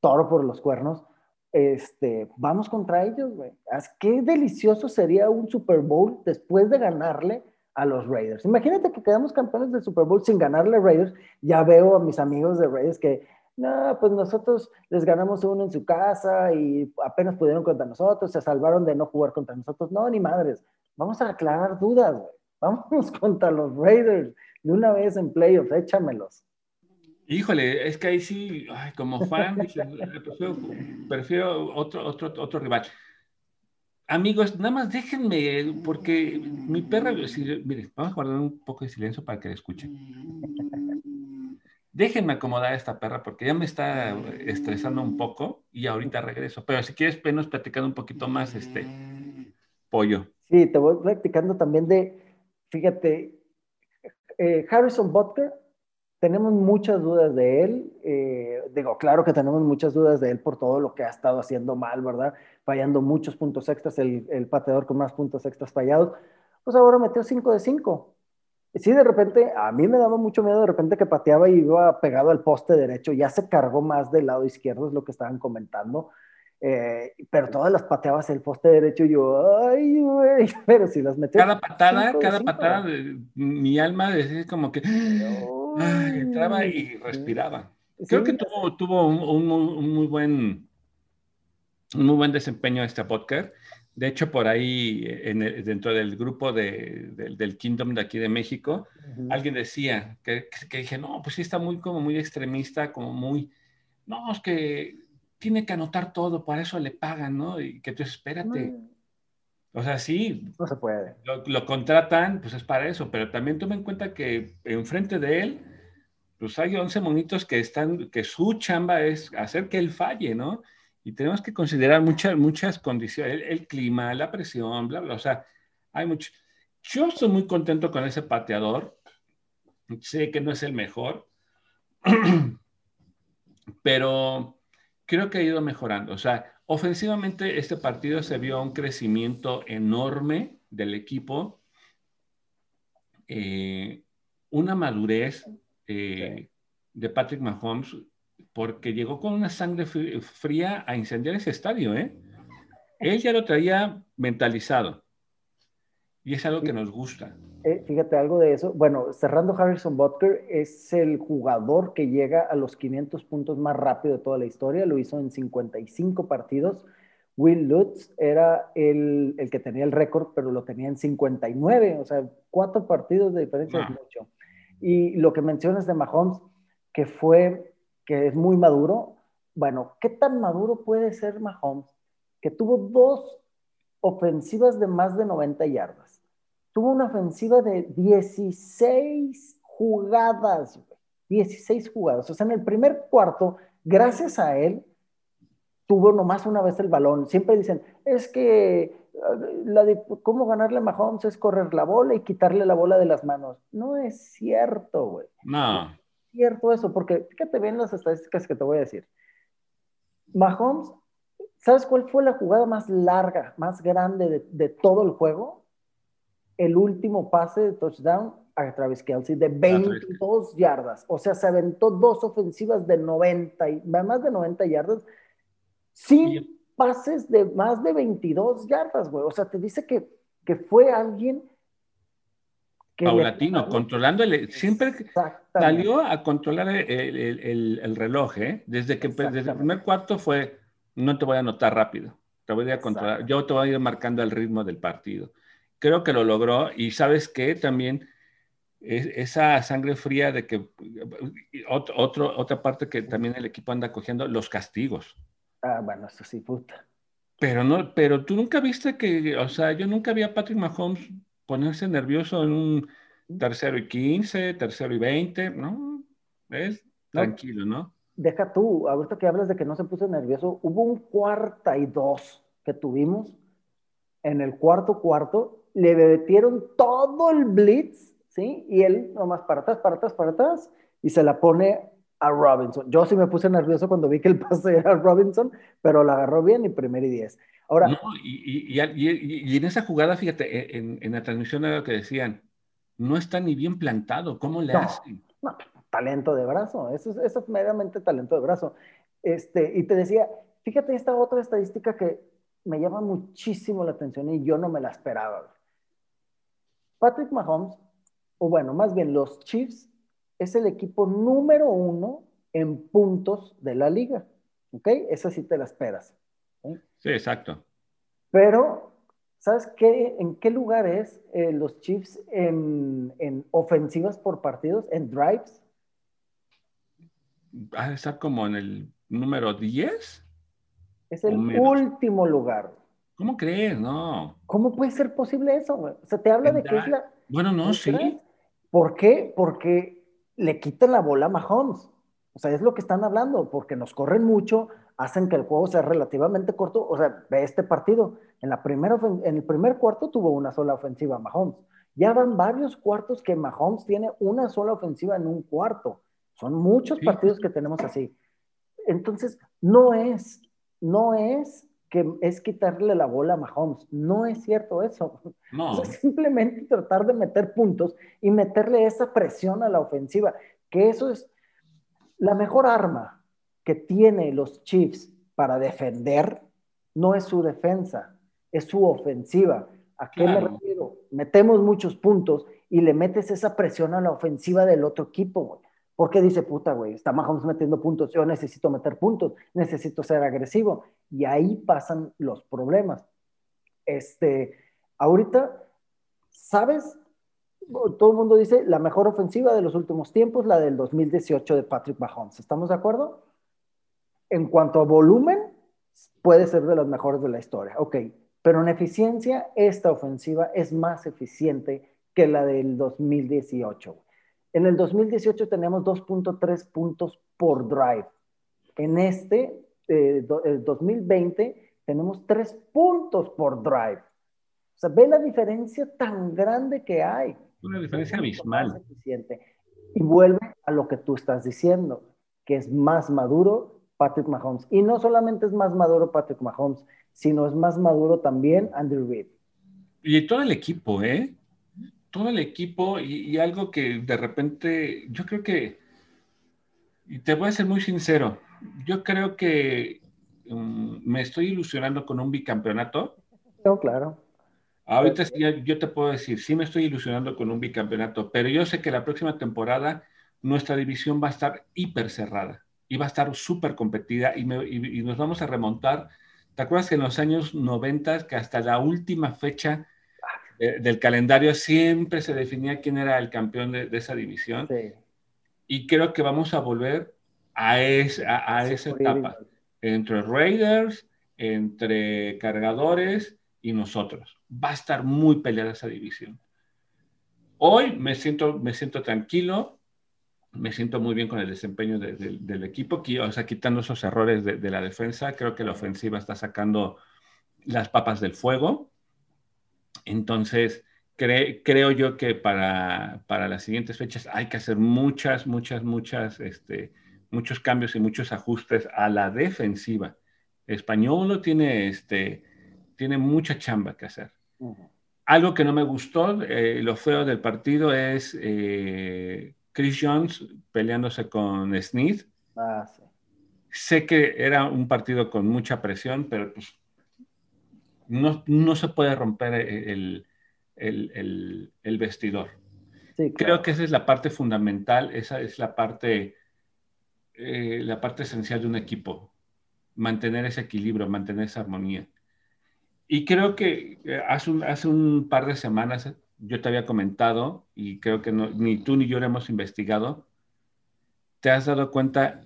toro por los cuernos, este, vamos contra ellos, güey. Qué delicioso sería un Super Bowl después de ganarle a los Raiders. Imagínate que quedamos campeones del Super Bowl sin ganarle a Raiders. Ya veo a mis amigos de Raiders que, no, pues nosotros les ganamos uno en su casa y apenas pudieron contra nosotros, se salvaron de no jugar contra nosotros. No, ni madres. Vamos a aclarar dudas, güey. Vamos contra los Raiders de una vez en playoffs, échamelos. Híjole, es que ahí sí, como fan, prefiero, otro, otro, otro rival. Amigos, nada más déjenme, porque mi perra, mire, vamos a guardar un poco de silencio para que la escuchen. Déjenme acomodar a esta perra porque ya me está estresando un poco y ahorita regreso. Pero si quieres, penos platicando un poquito más, este, pollo. Sí, te voy platicando también de, fíjate, eh, Harrison Butker, tenemos muchas dudas de él. Eh, digo, claro que tenemos muchas dudas de él por todo lo que ha estado haciendo mal, ¿verdad? Fallando muchos puntos extras, el, el pateador con más puntos extras fallados. Pues ahora metió 5 de 5. Sí, de repente, a mí me daba mucho miedo de repente que pateaba y iba pegado al poste derecho, ya se cargó más del lado izquierdo, es lo que estaban comentando. Eh, pero todas las pateabas el poste derecho y yo, ay, güey, pero si las metí. Cada patada, cada patada, de, mi alma decía como que entraba y respiraba. Creo que tuvo, tuvo un, muy buen un muy buen desempeño este podcast. De hecho, por ahí, en dentro del grupo de, del Kingdom de aquí de México, alguien decía que, que, dije, no, pues sí está muy como muy extremista, como muy, no, es que tiene que anotar todo, para eso le pagan, ¿no? Y que tú espérate. O sea, sí. No se puede. Lo, contratan, pues es para eso, pero también toma en cuenta que enfrente de él, pues hay 11 monitos que están, que su chamba es hacer que él falle, ¿no? Y tenemos que considerar muchas, muchas condiciones, el, clima, la presión, bla, bla. O sea, hay mucho. Yo estoy muy contento con ese pateador. Sé que no es el mejor, pero creo que ha ido mejorando. O sea, ofensivamente este partido se vio un crecimiento enorme del equipo, eh, una madurez eh, de Patrick Mahomes, porque llegó con una sangre fría a incendiar ese estadio. ¿eh? Él ya lo traía mentalizado. Y es algo que nos gusta. Eh, fíjate algo de eso. Bueno, cerrando Harrison Butker es el jugador que llega a los 500 puntos más rápido de toda la historia. Lo hizo en 55 partidos. Will Lutz era el, el que tenía el récord, pero lo tenía en 59. O sea, cuatro partidos de diferencia es mucho. Y lo que mencionas de Mahomes, que fue, que es muy maduro. Bueno, ¿qué tan maduro puede ser Mahomes? Que tuvo dos ofensivas de más de 90 yardas tuvo una ofensiva de 16 jugadas, 16 jugadas. O sea, en el primer cuarto, gracias a él, tuvo nomás una vez el balón. Siempre dicen, es que la de cómo ganarle a Mahomes es correr la bola y quitarle la bola de las manos. No es cierto, güey. No. es cierto eso, porque fíjate bien las estadísticas que te voy a decir. Mahomes, ¿sabes cuál fue la jugada más larga, más grande de, de todo el juego? El último pase de touchdown a Travis Kelsey de 22 yardas. O sea, se aventó dos ofensivas de 90, y, más de 90 yardas, sin pases de más de 22 yardas, güey. O sea, te dice que, que fue alguien que paulatino, controlando el, siempre salió a controlar el, reloj, ¿eh? Desde que desde el primer cuarto fue, no te voy a anotar rápido, te voy a controlar, yo te voy a ir marcando el ritmo del partido creo que lo logró y sabes que también esa sangre fría de que otro, otra parte que también el equipo anda cogiendo, los castigos. Ah, bueno, eso sí, puta. Pero no, pero tú nunca viste que, o sea, yo nunca vi a Patrick Mahomes ponerse nervioso en un tercero y quince, tercero y veinte, ¿no? Es tranquilo, ¿no? Deja tú, ahorita que hablas de que no se puso nervioso, hubo un cuarta y dos que tuvimos en el cuarto cuarto le metieron todo el blitz, ¿sí? Y él nomás para atrás, para atrás, para atrás, y se la pone a Robinson. Yo sí me puse nervioso cuando vi que el pase era Robinson, pero la agarró bien y primer y diez. Ahora. No, y, y, en esa jugada, fíjate, en, en, la transmisión era lo que decían, no está ni bien plantado, ¿cómo le hacen? No, talento de brazo, eso es, eso es meramente talento de brazo. Este, y te decía, fíjate esta otra estadística que me llama muchísimo la atención y yo no me la esperaba. Patrick Mahomes, o bueno, más bien los Chiefs, es el equipo número uno en puntos de la liga. ¿Ok? Esa sí te la esperas. Sí, exacto. Pero, ¿sabes qué? ¿En qué lugar es eh, los Chiefs en, ofensivas por partidos, en drives? Va a estar como en el número 10. Es el último lugar. ¿Cómo crees? No. ¿Cómo puede ser posible eso? O sea, te habla de que es la... Bueno, no, sí. ¿Por qué? Porque le quitan la bola a Mahomes. O sea, es lo que están hablando, porque nos corren mucho, hacen que el juego sea relativamente corto. O sea, ve este partido. En, la primera, en el primer cuarto tuvo una sola ofensiva Mahomes. Ya van varios cuartos que Mahomes tiene una sola ofensiva en un cuarto. Son muchos partidos que tenemos así. Entonces, no es, no es que es quitarle la bola a Mahomes. No es cierto eso. No. Es simplemente tratar de meter puntos y meterle esa presión a la ofensiva, que eso es la mejor arma que tiene los Chiefs para defender, no es su defensa, es su ofensiva. ¿A qué me refiero? Metemos muchos puntos y le metes esa presión a la ofensiva del otro equipo, porque dice, puta, güey, está Mahomes metiendo puntos, yo necesito meter puntos, necesito ser agresivo. Y ahí pasan los problemas. Este, ahorita, ¿sabes? Todo el mundo dice la mejor ofensiva de los últimos tiempos, la del 2018 de Patrick Mahomes. ¿Estamos de acuerdo? En cuanto a volumen, puede ser de las mejores de la historia. Ok, pero en eficiencia, esta ofensiva es más eficiente que la del 2018. En el 2018 teníamos 2.3 puntos por drive. En este, eh, el 2020, tenemos 3 puntos por drive. O sea, ve la diferencia tan grande que hay. Una diferencia abismal. Y vuelve a lo que tú estás diciendo, que es más maduro Patrick Mahomes. Y no solamente es más maduro Patrick Mahomes, sino es más maduro también Andrew Reid. Y todo el equipo, ¿eh? Todo el equipo y, algo que de repente, yo creo que, y te voy a ser muy sincero, yo creo que um, me estoy ilusionando con un bicampeonato. No, claro. Ahorita sí, yo te puedo decir, sí me estoy ilusionando con un bicampeonato, pero yo sé que la próxima temporada nuestra división va a estar hiper cerrada y va a estar súper competida y, nos vamos a remontar. ¿Te acuerdas que en los años 90, que hasta la última fecha del calendario siempre se definía quién era el campeón de, esa división? Sí. Y creo que vamos a volver a, a esa etapa entre Raiders, entre cargadores y nosotros. Va a estar muy peleada esa división. Hoy me siento, me siento tranquilo, me siento muy bien con el desempeño del equipo, o sea, quitando esos errores de, la defensa, creo que la ofensiva está sacando las papas del fuego. Entonces, creo yo que para, para, las siguientes fechas hay que hacer muchas, muchas, muchas, este, muchos cambios y muchos ajustes a la defensiva. Español tiene, este, tiene mucha chamba que hacer. Algo que no me gustó, eh, lo feo del partido es eh, Chris Jones peleándose con Smith. Ah, sé que era un partido con mucha presión, pero pues no, se puede romper el, vestidor. Creo que esa es la parte fundamental, esa es la parte, eh, la parte esencial de un equipo, mantener ese equilibrio, mantener esa armonía. Y creo que eh, hace un, hace un par de semanas yo te había comentado, y creo que ni tú ni yo lo hemos investigado, ¿te has dado cuenta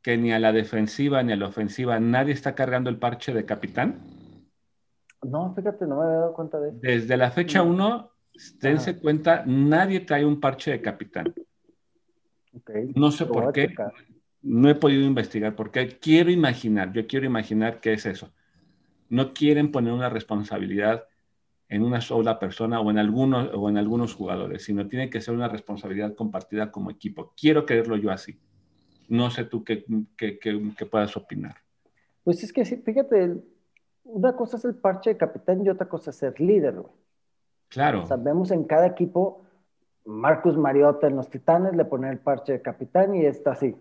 que ni a la defensiva ni a la ofensiva nadie está cargando el parche de capitán? No, fíjate, no me había dado cuenta de eso. Desde la fecha 1, dense cuenta, nadie trae un parche de capitán. no sé por qué, no he podido investigar porque quiero imaginar, yo quiero imaginar qué es eso. No quieren poner una responsabilidad en una sola persona o en algunos, o en algunos jugadores, sino tiene que ser una responsabilidad compartida como equipo. Quiero creerlo yo así. No sé tú qué, qué, qué, puedas opinar. Pues es que sí, fíjate, una cosa es el parche de capitán y otra cosa es ser líder, güey. Claro. Sabemos en cada equipo, Marcus Mariota en los Titanes le pone el parche de capitán y está así.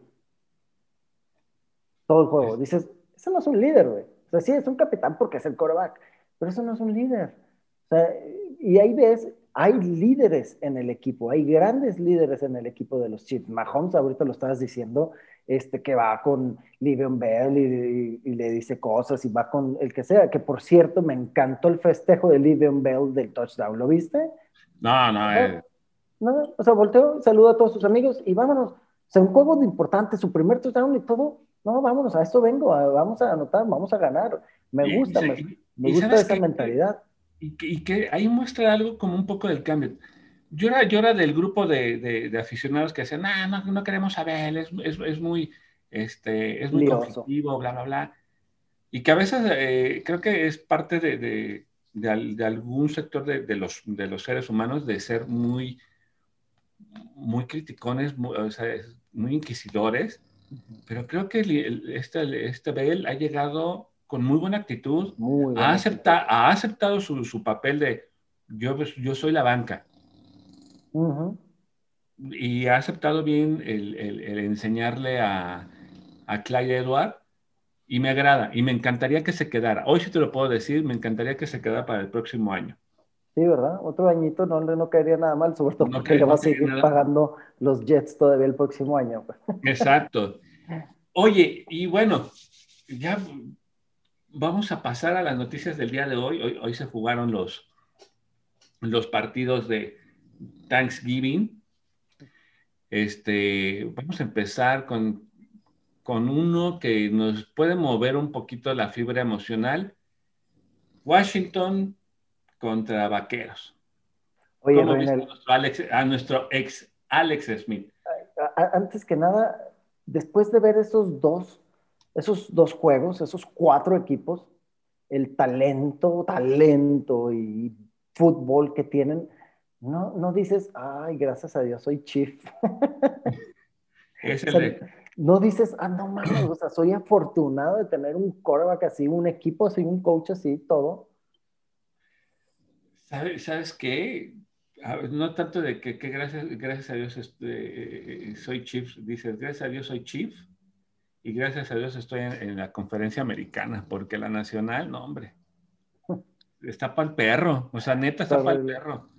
Todo el juego. Dices, eso no es un líder, güey. O sea, sí, es un capitán porque es el coreback, pero eso no es un líder y ahí ves, hay líderes en el equipo, hay grandes líderes en el equipo de los Chiefs. Mahomes, ahorita lo estabas diciendo, este, que va con Livion Bell y, le dice cosas y va con el que sea, que por cierto me encantó el festejo de Livion Bell del touchdown, ¿lo viste? No, no, eh. no, o sea, volteó, saluda a todos sus amigos y vámonos. O sea, un juego importante, su primer touchdown y todo. No, vámonos, a esto vengo, vamos a anotar, vamos a ganar. Me gusta, me, gusta esa mentalidad y que, ahí muestra algo como un poco del cambio. Yo era, yo era del grupo de, de, aficionados que decían, no, no queremos saber, es, es, es muy, este, es muy conflictivo, bla, bla, bla. Y que a veces eh, creo que es parte de, de algún sector de, los, de los seres humanos de ser muy, muy criticones, muy, o sea, muy inquisidores, pero creo que este, este Bell ha llegado con muy buena actitud, ha, ha, aceptado su, su, papel de yo, yo soy la banca. Y ha aceptado bien el, el, enseñarle a, a Clyde Edward y me agrada y me encantaría que se quedara. Hoy sí te lo puedo decir, me encantaría que se quedara para el próximo año. Sí, ¿verdad? Otro añito no, no caería nada mal, sobre todo porque le va a seguir pagando los Jets todavía el próximo año. Exacto. Oye, y bueno, ya vamos a pasar a las noticias del día de hoy. Hoy, se jugaron los, los partidos de Thanksgiving. Este, vamos a empezar con, con uno que nos puede mover un poquito la fibra Washington contra Vaqueros. Oye, a nuestro ex Alex Smith? Antes que nada, después de ver esos dos esos dos juegos, esos cuatro equipos, el talento, talento y fútbol que tienen, no, no dices, ay, gracias a Dios, soy chief. No dices, ah, no mames, o sea, soy afortunado de tener un coreback así, un equipo así, un coach así, todo. ¿Sabes, ¿sabes qué? No tanto de que, gracias, gracias a Dios este, soy chief, dices, gracias a Dios soy chief, y gracias a Dios estoy en, la conferencia americana, porque la nacional, no, hombre. está para el perro, o sea, neta está para el perro.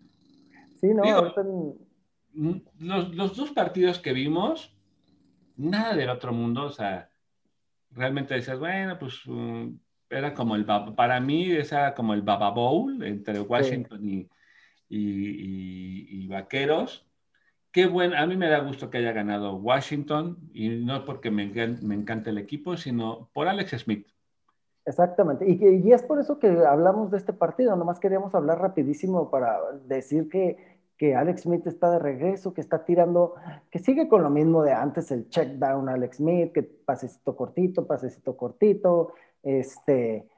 Sí, no, los, los, dos partidos que vimos, nada del otro mundo, o sea, realmente dices, bueno, pues mm, era como el, para mí, era como el Baba Bowl entre Washington y, y, y, Vaqueros. Qué bueno, a mí me da gusto que haya ganado Washington y no porque me, me encante el equipo, sino por Alex Smith. Exactamente, y, y, es por eso que hablamos de este partido, nomás queríamos hablar rapidísimo para decir que, que, Alex Smith está de regreso, que está tirando, que sigue con lo mismo de antes, el check down Alex Smith, que pasecito cortito, pasecito cortito, este,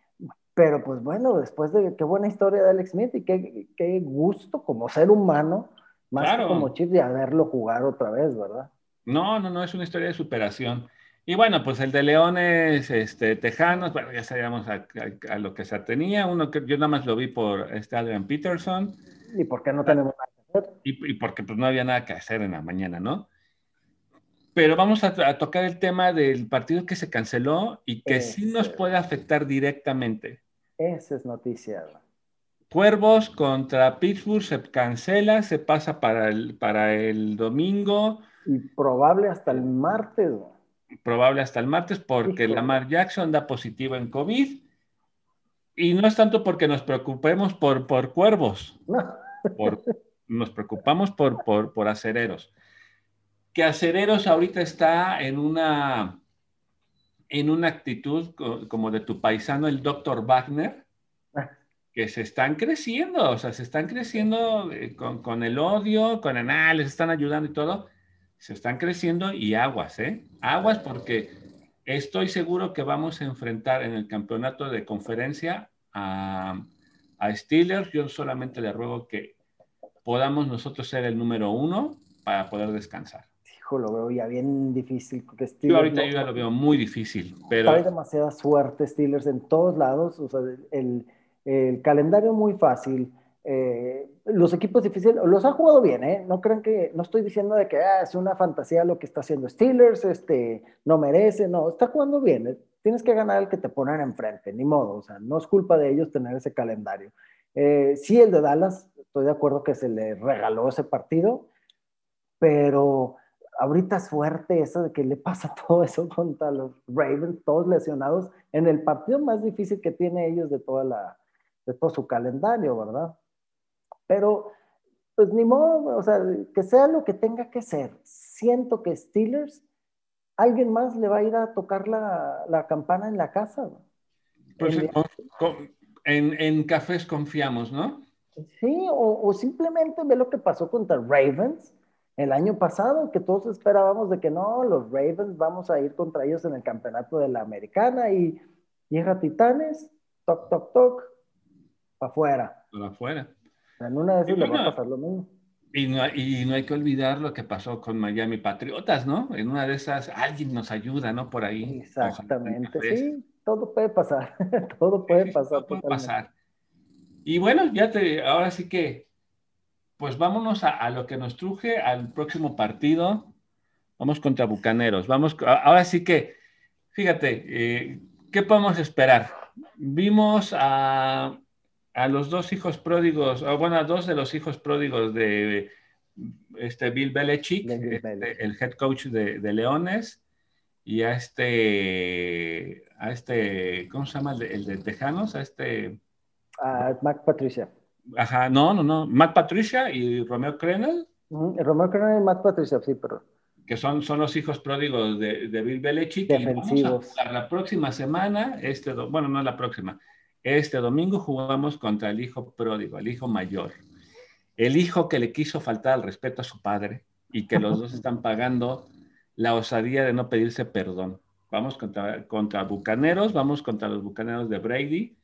pero pues bueno, después de qué buena historia de Alex Smith y qué, qué gusto como ser humano, más que como chip de haberlo jugar otra vez, ¿verdad? No, no, no, es una historia de superación. Y bueno, pues el de Leones, este, Tejanos, bueno, ya sabíamos a, lo que se tenía. Uno que yo nada más lo vi por este Adrian Peterson. ¿Y por qué no tenemos nada Y, porque pues no había nada que hacer en la mañana, ¿no? Pero vamos a, tocar el tema del partido que se canceló y que sí nos puede afectar directamente. Esa es noticia. Cuervos contra Pittsburgh se cancela, se pasa para el, para el domingo. Y probable hasta el martes. ¿no? probable hasta el martes porque Lamar Jackson da positivo en COVID. Y no es tanto porque nos preocupemos por, por cuervos, nos preocupamos por, por, por acereros. Que acereros ahorita está en una, en una actitud como de tu paisano, el doctor Wagner, ah. que se están creciendo, o sea, se están creciendo eh, con, con el odio, con el, ah, les están ayudando y todo se están creciendo y aguas, ¿eh? Aguas porque estoy seguro que vamos a enfrentar en el campeonato de conferencia a, a Steelers. Yo solamente le ruego que podamos nosotros ser el número uno para poder descansar. Hijo, lo veo ya bien difícil. Steelers, yo ahorita ya lo veo muy difícil, pero... Hay demasiada suerte Steelers en todos lados, o sea, el, el calendario muy fácil, eh, los equipos difíciles, los ha jugado bien, ¿eh? No crean que, no estoy diciendo de que ah, es una fantasía lo que está haciendo Steelers, este, no merece, no, está jugando bien. ¿eh? Tienes que ganar el que te ponen enfrente, ni modo, o sea, no es culpa de ellos tener ese calendario. Eh, sí, el de Dallas, estoy de acuerdo que se le regaló ese partido, pero ahorita es fuerte eso de que le pasa todo eso contra los Ravens, todos lesionados, en el partido más difícil que tiene ellos de toda la, de todo su calendario, ¿verdad? Pero, pues ni modo, o sea, que sea lo que tenga que ser. Siento que Steelers, alguien más le va a ir a tocar la, campana en la casa. Pues en, en, cafés confiamos, ¿no? Sí, o, simplemente ve lo que pasó contra Ravens el año pasado, que todos esperábamos de que no, los Ravens vamos a ir contra ellos en el campeonato de la americana y llega Titanes, toc, toc, toc, para afuera. Para afuera. En una de esas le va a pasar lo mismo. Y no, y no hay que olvidar lo que pasó con Miami Patriotas, ¿no? En una de esas alguien nos ayuda, ¿no? Por ahí. Exactamente, sí, todo puede pasar, todo puede pasar. puede pasar. Y bueno, ya te, ahora sí que, pues vámonos a, lo que nos truje al próximo partido. Vamos contra Bucaneros. Vamos, ahora sí que, fíjate, eh, ¿qué podemos esperar? Vimos a a los dos hijos pródigos, o bueno, a dos de los hijos pródigos de este Bill Belichick, este, el head coach de, Leones, y a este, a este, ¿cómo se llama? El de, Tejanos, a este... A Mac Patricia. Ajá, no, no, no, Mac Patricia y Romeo Crenel. Romeo Crenel y Mac Patricia, sí, pero... Que son, son los hijos pródigos de, Bill Belichick. Defensivos. Y vamos a, la próxima semana, este, bueno, no la próxima, este domingo jugamos contra el hijo pródigo, el hijo mayor, el hijo que le quiso faltar al respeto a su padre y que los dos están pagando la osadía de no pedirse perdón. Vamos contra, contra Bucaneros, vamos contra los Bucaneros de Brady,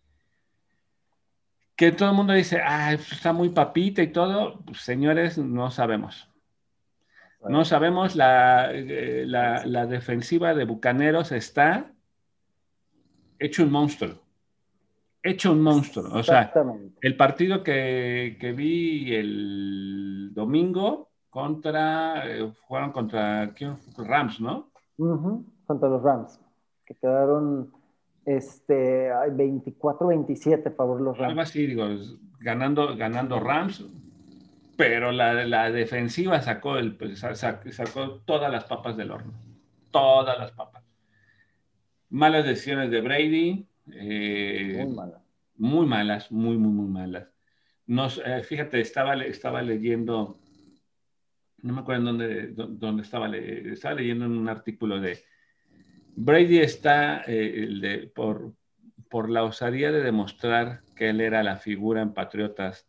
que todo el mundo dice, ah, está muy papita y todo. Pues, señores, no sabemos. No sabemos, la, eh, la, la defensiva de Bucaneros está hecho un monstruo hecho un monstruo. O sea, el partido que, que, vi el domingo contra, eh, jugaron contra ¿quién? Rams, ¿no? Contra los Rams, que quedaron Este, 24-27 favor los Rams. Algo así, digo, ganando, ganando Rams, pero la, la defensiva sacó, el, pues, sacó todas las papas del horno. Todas las papas. Malas decisiones de Brady. Eh, muy malas. Muy malas, muy, muy, muy malas. Nos, eh, fíjate, estaba, estaba leyendo, no me acuerdo en dónde, dónde estaba, estaba leyendo en un artículo de Brady está eh, por, por la osadía de demostrar que él era la figura en Patriotas.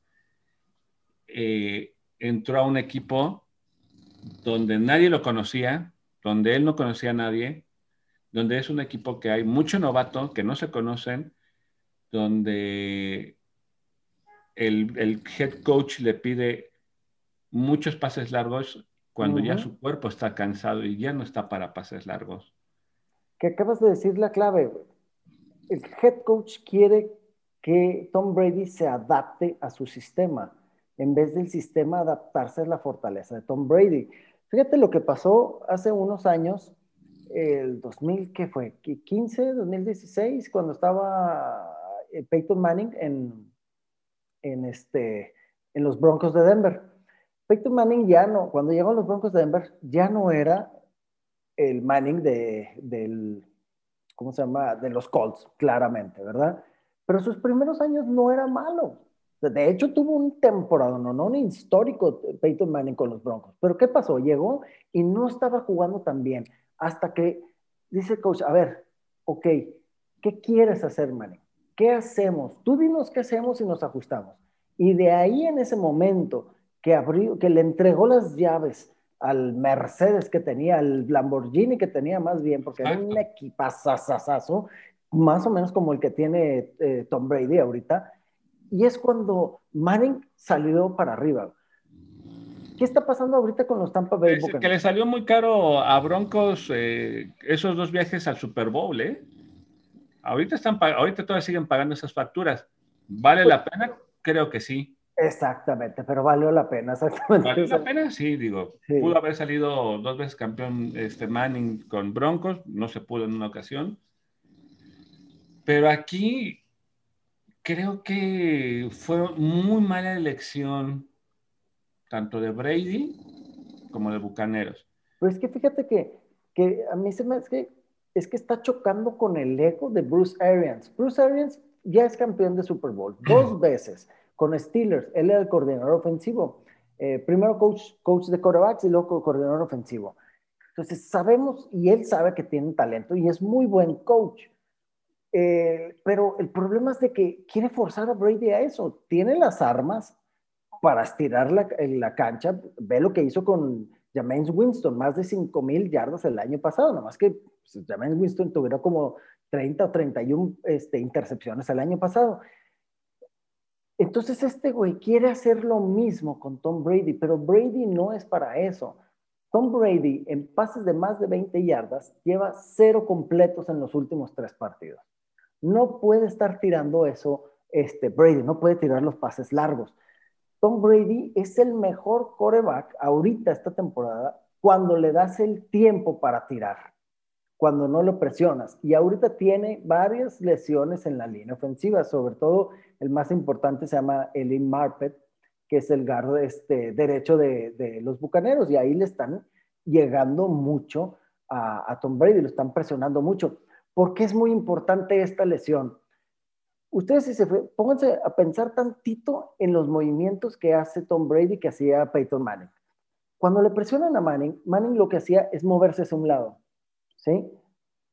Eh, entró a un equipo donde nadie lo conocía, donde él no conocía a nadie, donde es un equipo que hay mucho novato, que no se conocen, donde el, head coach le pide muchos pases largos cuando ya su cuerpo está cansado y ya no está para pases largos que acabas de decir la clave. El head coach quiere que Tom Brady se adapte a su sistema, en vez del sistema adaptarse a la fortaleza de Tom Brady. Fíjate lo que pasó hace unos años, el 2000, ¿qué fue? ¿15, 2016? Cuando estaba eh, Peyton Manning en, en, este, en los Broncos de Denver. Peyton Manning ya no, cuando llegó a los Broncos de Denver, ya no era el Manning de, del, ¿cómo se llama? De los Colts, claramente, ¿verdad? Pero sus primeros años no era malo. De hecho, tuvo un temporada, no, no un histórico Peyton Manning con los Broncos. Pero ¿qué pasó? Llegó y no estaba jugando tan bien. Hasta que dice el coach, a ver, ok, ¿qué quieres hacer, Manning? ¿Qué hacemos? Tú dinos qué hacemos y nos ajustamos. Y de ahí en ese momento que abrió, que le entregó las llaves al Mercedes que tenía, al Lamborghini que tenía más bien, porque era un equipazazazazo, más o menos como el que tiene eh, Tom Brady ahorita. Y es cuando Manning salió para arriba. ¿Qué está pasando ahorita con los Tampa Bay Buccaneers? Que le salió muy caro a Broncos eh, esos dos viajes al Super Bowl, ¿eh? Ahorita, están, ahorita todavía siguen pagando esas facturas. ¿Vale la pena? Creo que sí. Exactamente, pero valió la pena, exactamente. ¿Valió la pena? Sí, digo, pudo haber salido dos veces campeón este Manning con Broncos, no se pudo en una ocasión. Pero aquí creo que fue muy mala elección tanto de Brady como de Bucaneros. Pero es que fíjate que, que a mí se me es que es que está chocando con el ego de Bruce Arians. Bruce Arians ya es campeón de Super Bowl dos veces con Steelers. Él era el coordinador ofensivo. Eh, primero coach, coach de quarterbacks y luego coordinador ofensivo. Entonces sabemos y él sabe que tiene talento y es muy buen coach. Eh, pero el problema es de que quiere forzar a Brady a eso. Tiene las armas para estirar la, en la cancha. Ve lo que hizo con James Winston, más de 5 mil yardas el año pasado. Nada más que pues, James Winston tuviera como 30 o 31 este, intercepciones el año pasado. Entonces este güey quiere hacer lo mismo con Tom Brady, pero Brady no es para eso. Tom Brady en pases de más de 20 yardas lleva cero completos en los últimos tres partidos. No puede estar tirando eso, este Brady, no puede tirar los pases largos. Tom Brady es el mejor coreback ahorita esta temporada cuando le das el tiempo para tirar, cuando no lo presionas. Y ahorita tiene varias lesiones en la línea ofensiva, sobre todo el más importante se llama Elin Marpet, que es el guard este, derecho de, los Bucaneros, y ahí le están llegando mucho a, Tom Brady, lo están presionando mucho. ¿Por qué es muy importante esta lesión? Ustedes si se pónganse a pensar tantito en los movimientos que hace Tom Brady que hacía Peyton Manning. Cuando le presionan a Manning, Manning lo que hacía es moverse hacia un lado, ¿sí?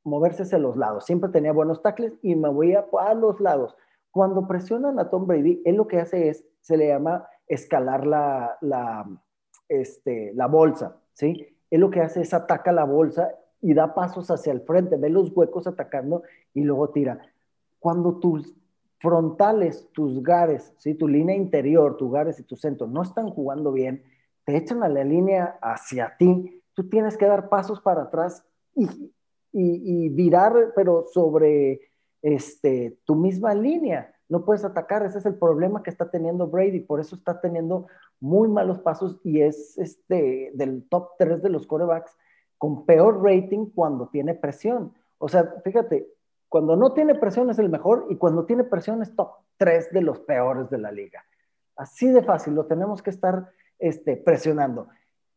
Moverse hacia los lados. Siempre tenía buenos tackles y me voy a los lados. Cuando presionan a Tom Brady, él lo que hace es, se le llama escalar la, la, este, la bolsa, ¿sí? Él lo que hace es ataca la bolsa y da pasos hacia el frente, ve los huecos atacando y luego tira. Cuando tus frontales, tus gares, ¿sí? tu línea interior, tus gares y tu centro no están jugando bien, te echan a la línea hacia ti, tú tienes que dar pasos para atrás y, y, virar, pero sobre este, tu misma línea. No puedes atacar, ese es el problema que está teniendo Brady, por eso está teniendo muy malos pasos y es este, del top 3 de los corebacks con peor rating cuando tiene presión. O sea, fíjate, Cuando no tiene presión es el mejor y cuando tiene presión es top 3 de los peores de la liga. Así de fácil, lo tenemos que estar este, presionando.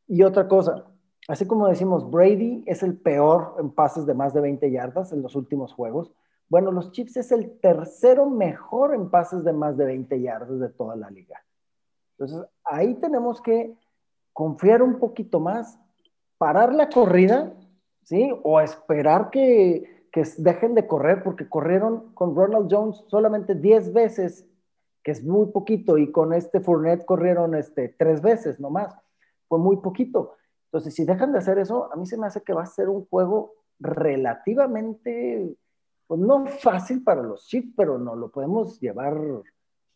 Y otra cosa, así como decimos, Brady es el peor en pases de más de 20 yardas en los últimos juegos. Bueno, los Chiefs es el tercero mejor en pases de más de 20 yardas de toda la liga. Entonces, ahí tenemos que confiar un poquito más, parar la corrida, ¿sí? O esperar que, que dejen de correr, porque corrieron con Ronald Jones solamente 10 veces, que es muy poquito, y con este Fournette corrieron este, tres veces nomás. Fue muy poquito. Entonces, si dejan de hacer eso, a mí se me hace que va a ser un juego relativamente, pues no fácil para los Chiefs, pero no lo podemos llevar,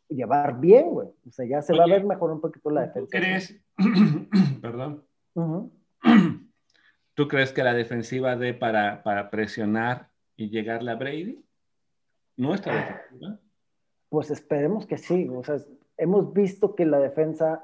llevar bien, güey. O sea, ya se va a ver mejor un poquito la defensa. ¿Tú crees? Perdón. ¿Tú crees que la defensiva dé para, para presionar y llegarle a Brady? ¿Nuestra defensiva? Pues esperemos que sí. O sea, hemos visto que la defensa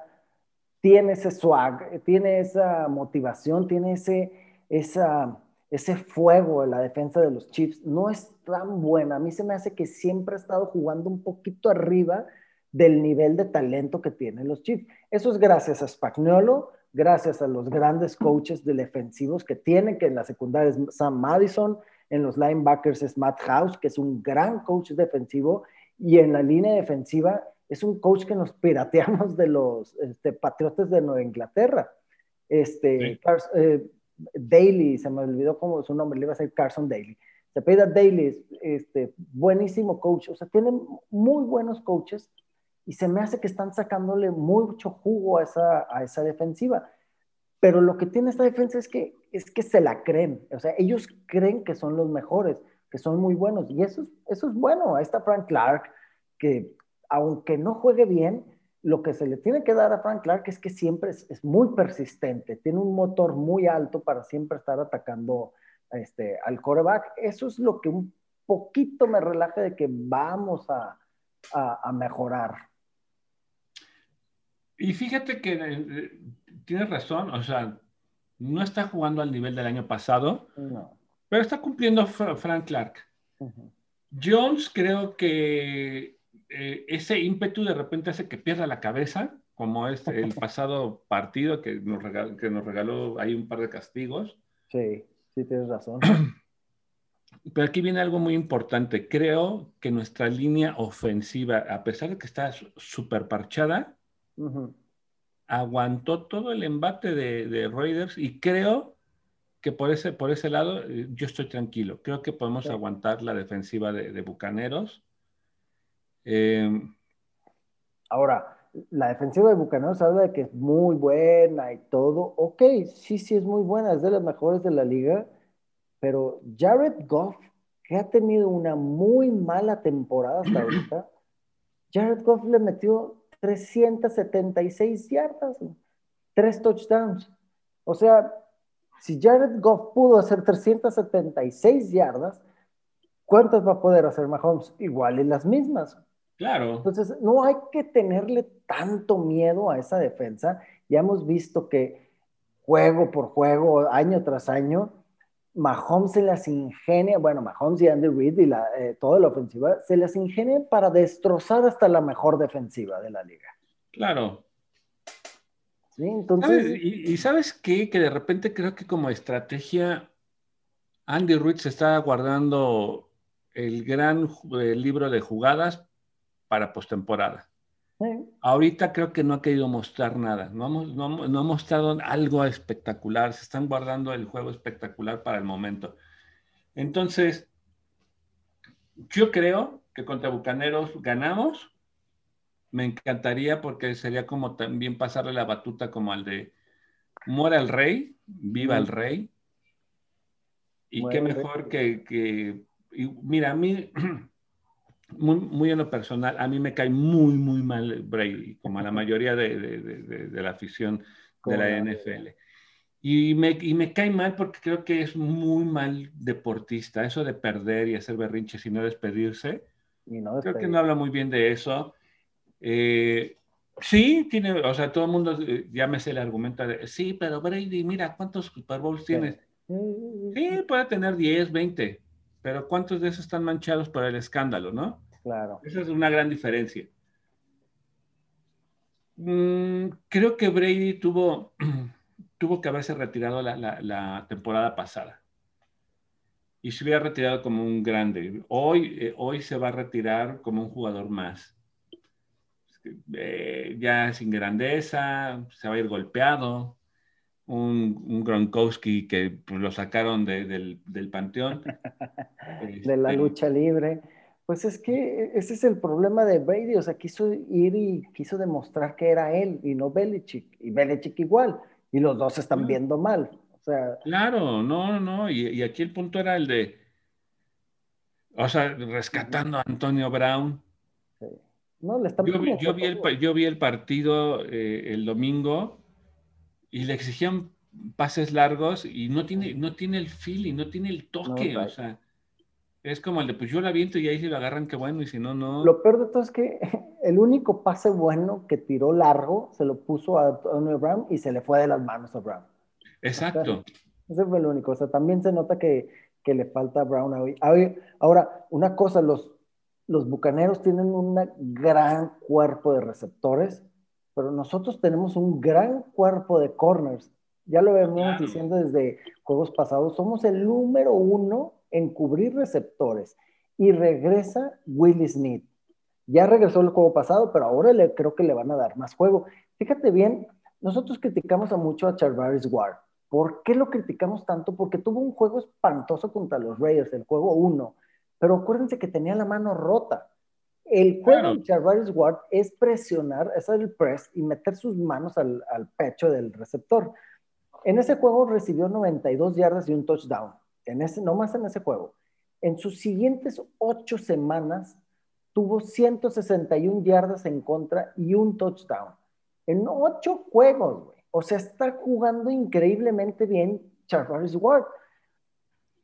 tiene ese swag, tiene esa motivación, tiene ese, esa, ese fuego en la defensa de los Chiefs. No es tan buena. A mí se me hace que siempre ha estado jugando un poquito arriba del nivel de talento que tienen los Chiefs. Eso es gracias a Spagnuolo, gracias a los grandes coaches defensivos que tienen, que en la secundaria es Sam Madison, en los linebackers es Matt House, que es un gran coach defensivo, y en la línea defensiva es un coach que nos pirateamos de los este, Patriotas de Nueva Inglaterra. Este, eh, Daly, se me olvidó cómo su nombre, le iba a ser Carson Daly. Se pide Daly, este, buenísimo coach, o sea, tienen muy buenos coaches y se me hace que están sacándole mucho jugo a esa, a esa defensiva. Pero lo que tiene esta defensa es que, es que se la creen, o sea, ellos creen que son los mejores, que son muy buenos, y eso, eso es bueno. Ahí está Frank Clark, que aunque no juegue bien, lo que se le tiene que dar a Frank Clark es que siempre es, muy persistente, tiene un motor muy alto para siempre estar atacando este, al coreback. Eso es lo que un poquito me relaja de que vamos a, a, mejorar. Y fíjate que eh, tienes razón, o sea, no está jugando al nivel del año pasado, pero está cumpliendo Frank Clark. Jones creo que eh, ese ímpetu de repente hace que pierda la cabeza, como es el pasado partido que nos, regaló, que nos regaló ahí un par de castigos. Sí, sí, tienes razón. Pero aquí viene algo muy importante. Creo que nuestra línea ofensiva, a pesar de que está súper parchada, aguantó todo el embate de, Raiders y creo que por ese, por ese lado eh, yo estoy tranquilo. Creo que podemos aguantar la defensiva de, de Bucaneros Em, Ahora, la defensiva de Bucaneros habla de que es muy buena y todo. Ok, sí, sí es muy buena, es de las mejores de la liga, pero Jared Goff, que ha tenido una muy mala temporada hasta ahorita, Jared Goff le metió 376 yardas, tres touchdowns. O sea, si Jared Goff pudo hacer 376 yardas, ¿cuántas va a poder hacer Mahomes? Igual en las mismas. Claro. Entonces, no hay que tenerle tanto miedo a esa defensa. Ya hemos visto que juego por juego, año tras año, Mahomes se las ingenia, bueno, Mahomes y Andy Reid y la, eh, toda la ofensiva, se las ingenia para destrozar hasta la mejor defensiva de la liga. Claro. Sí, entonces... Y, sabes qué? Que de repente creo que como estrategia, Andy Reid se está guardando el gran libro de jugadas para postemporada. Ahorita creo que no ha querido mostrar nada, no, no, no, ha mostrado algo espectacular, se están guardando el juego espectacular para el momento. Entonces, yo creo que contra Bucaneros ganamos. Me encantaría porque sería como también pasarle la batuta como al de muera el rey, viva el rey. Y qué mejor que, que mira, a mí muy, muy en lo personal, a mí me cae muy, muy mal Brady, como a la mayoría de, de, de, la afición de la NFL. Y me, y me, cae mal porque creo que es muy mal deportista. Eso de perder y hacer berrinches y no despedirse. creo que no habla muy bien de eso. Eh, sí, tiene, o sea, todo el mundo eh, ya me sé el argumento de, sí, pero Brady, mira, ¿cuántos Super Bowls tienes? Sí, puede tener 10, 20 pero ¿cuántos de esos están manchados por el escándalo, no? Claro. Esa es una gran diferencia. Mm, creo que Brady tuvo, tuvo que haberse retirado la, temporada pasada. Y se hubiera retirado como un grande. Hoy, eh, hoy se va a retirar como un jugador más. Eh, ya sin grandeza, se va a ir golpeado. Un, un Gronkowski que pues, lo sacaron del, del, panteón. de la este, lucha libre. Pues es que ese es el problema de Brady, o sea, quiso ir y quiso demostrar que era él y no Belichick, y Belichick igual, y los dos están viendo mal. O sea, claro, no, no, y, y, aquí el punto era el de, o sea, rescatando a Antonio Brown. No, le están yo, vi, yo, vi el, yo vi el partido eh, el domingo y le exigían pases largos y no tiene, no tiene el feeling, no tiene el toque, o sea es como el de, pues yo la viento y ahí si lo agarran, qué bueno, y si no, no. Lo peor de todo es que el único pase bueno que tiró largo se lo puso a Antonio Brown y se le fue de las manos a Brown. Exacto. ese fue el único. O sea, también se nota que, que le falta a Brown hoy. Ahora, una cosa, los, los bucaneros tienen un gran cuerpo de receptores, pero nosotros tenemos un gran cuerpo de corners. Ya lo venimos diciendo desde juegos pasados, somos el número uno en cubrir receptores y regresa Willie Smith. Ya regresó el juego pasado, pero ahora le, creo que le van a dar más juego. Fíjate bien, nosotros criticamos a mucho a Charvaris Ward. ¿Por qué lo criticamos tanto? Porque tuvo un juego espantoso contra los Raiders, el juego 1. Pero acuérdense que tenía la mano rota. El juego de Charvaris Ward es presionar, es el press y meter sus manos al, al pecho del receptor. En ese juego recibió 92 yardas y un touchdown en ese, no más en ese juego, en sus siguientes ocho semanas tuvo 161 yardas en contra y un touchdown. En ocho juegos, güey. O sea, está jugando increíblemente bien Charles Ward.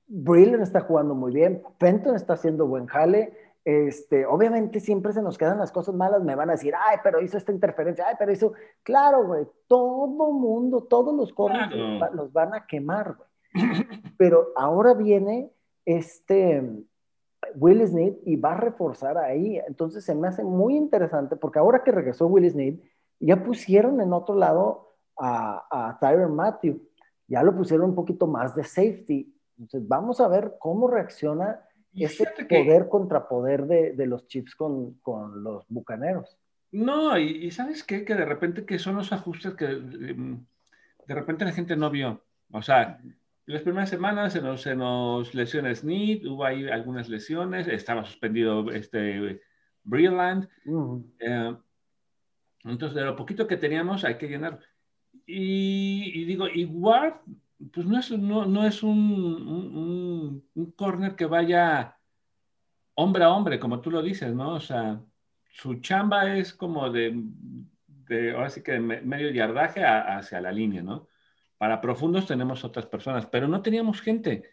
Brillen está jugando muy bien. Fenton está haciendo buen jale. Este, obviamente siempre se nos quedan las cosas malas. Me van a decir, ay, pero hizo esta interferencia. Ay, pero hizo. Claro, güey. Todo mundo, todos los corners los van a quemar, güey. Pero ahora viene este Will Smith y va a reforzar ahí. Entonces se me hace muy interesante porque ahora que regresó Will Smith, ya pusieron en otro lado a, a Tyron Matthew. Ya lo pusieron un poquito más de safety. Entonces vamos a ver cómo reacciona ese poder contra poder de, de los Chips con, con, los bucaneros. No, y, sabes qué? Que de repente que son los ajustes que de, de repente la gente no vio. O sea, las primeras semanas se nos, se nos lesiona Snead, hubo ahí algunas lesiones, estaba suspendido este Breland. Eh, entonces, de lo poquito que teníamos hay que llenar. Y, digo, Ward, pues no es, no, no es un, un, corner que vaya hombre a hombre, como tú lo dices, ¿no? O sea, su chamba es como de, de ahora sí que de medio yardaje hacia la línea, ¿no? Para profundos tenemos otras personas, pero no teníamos gente.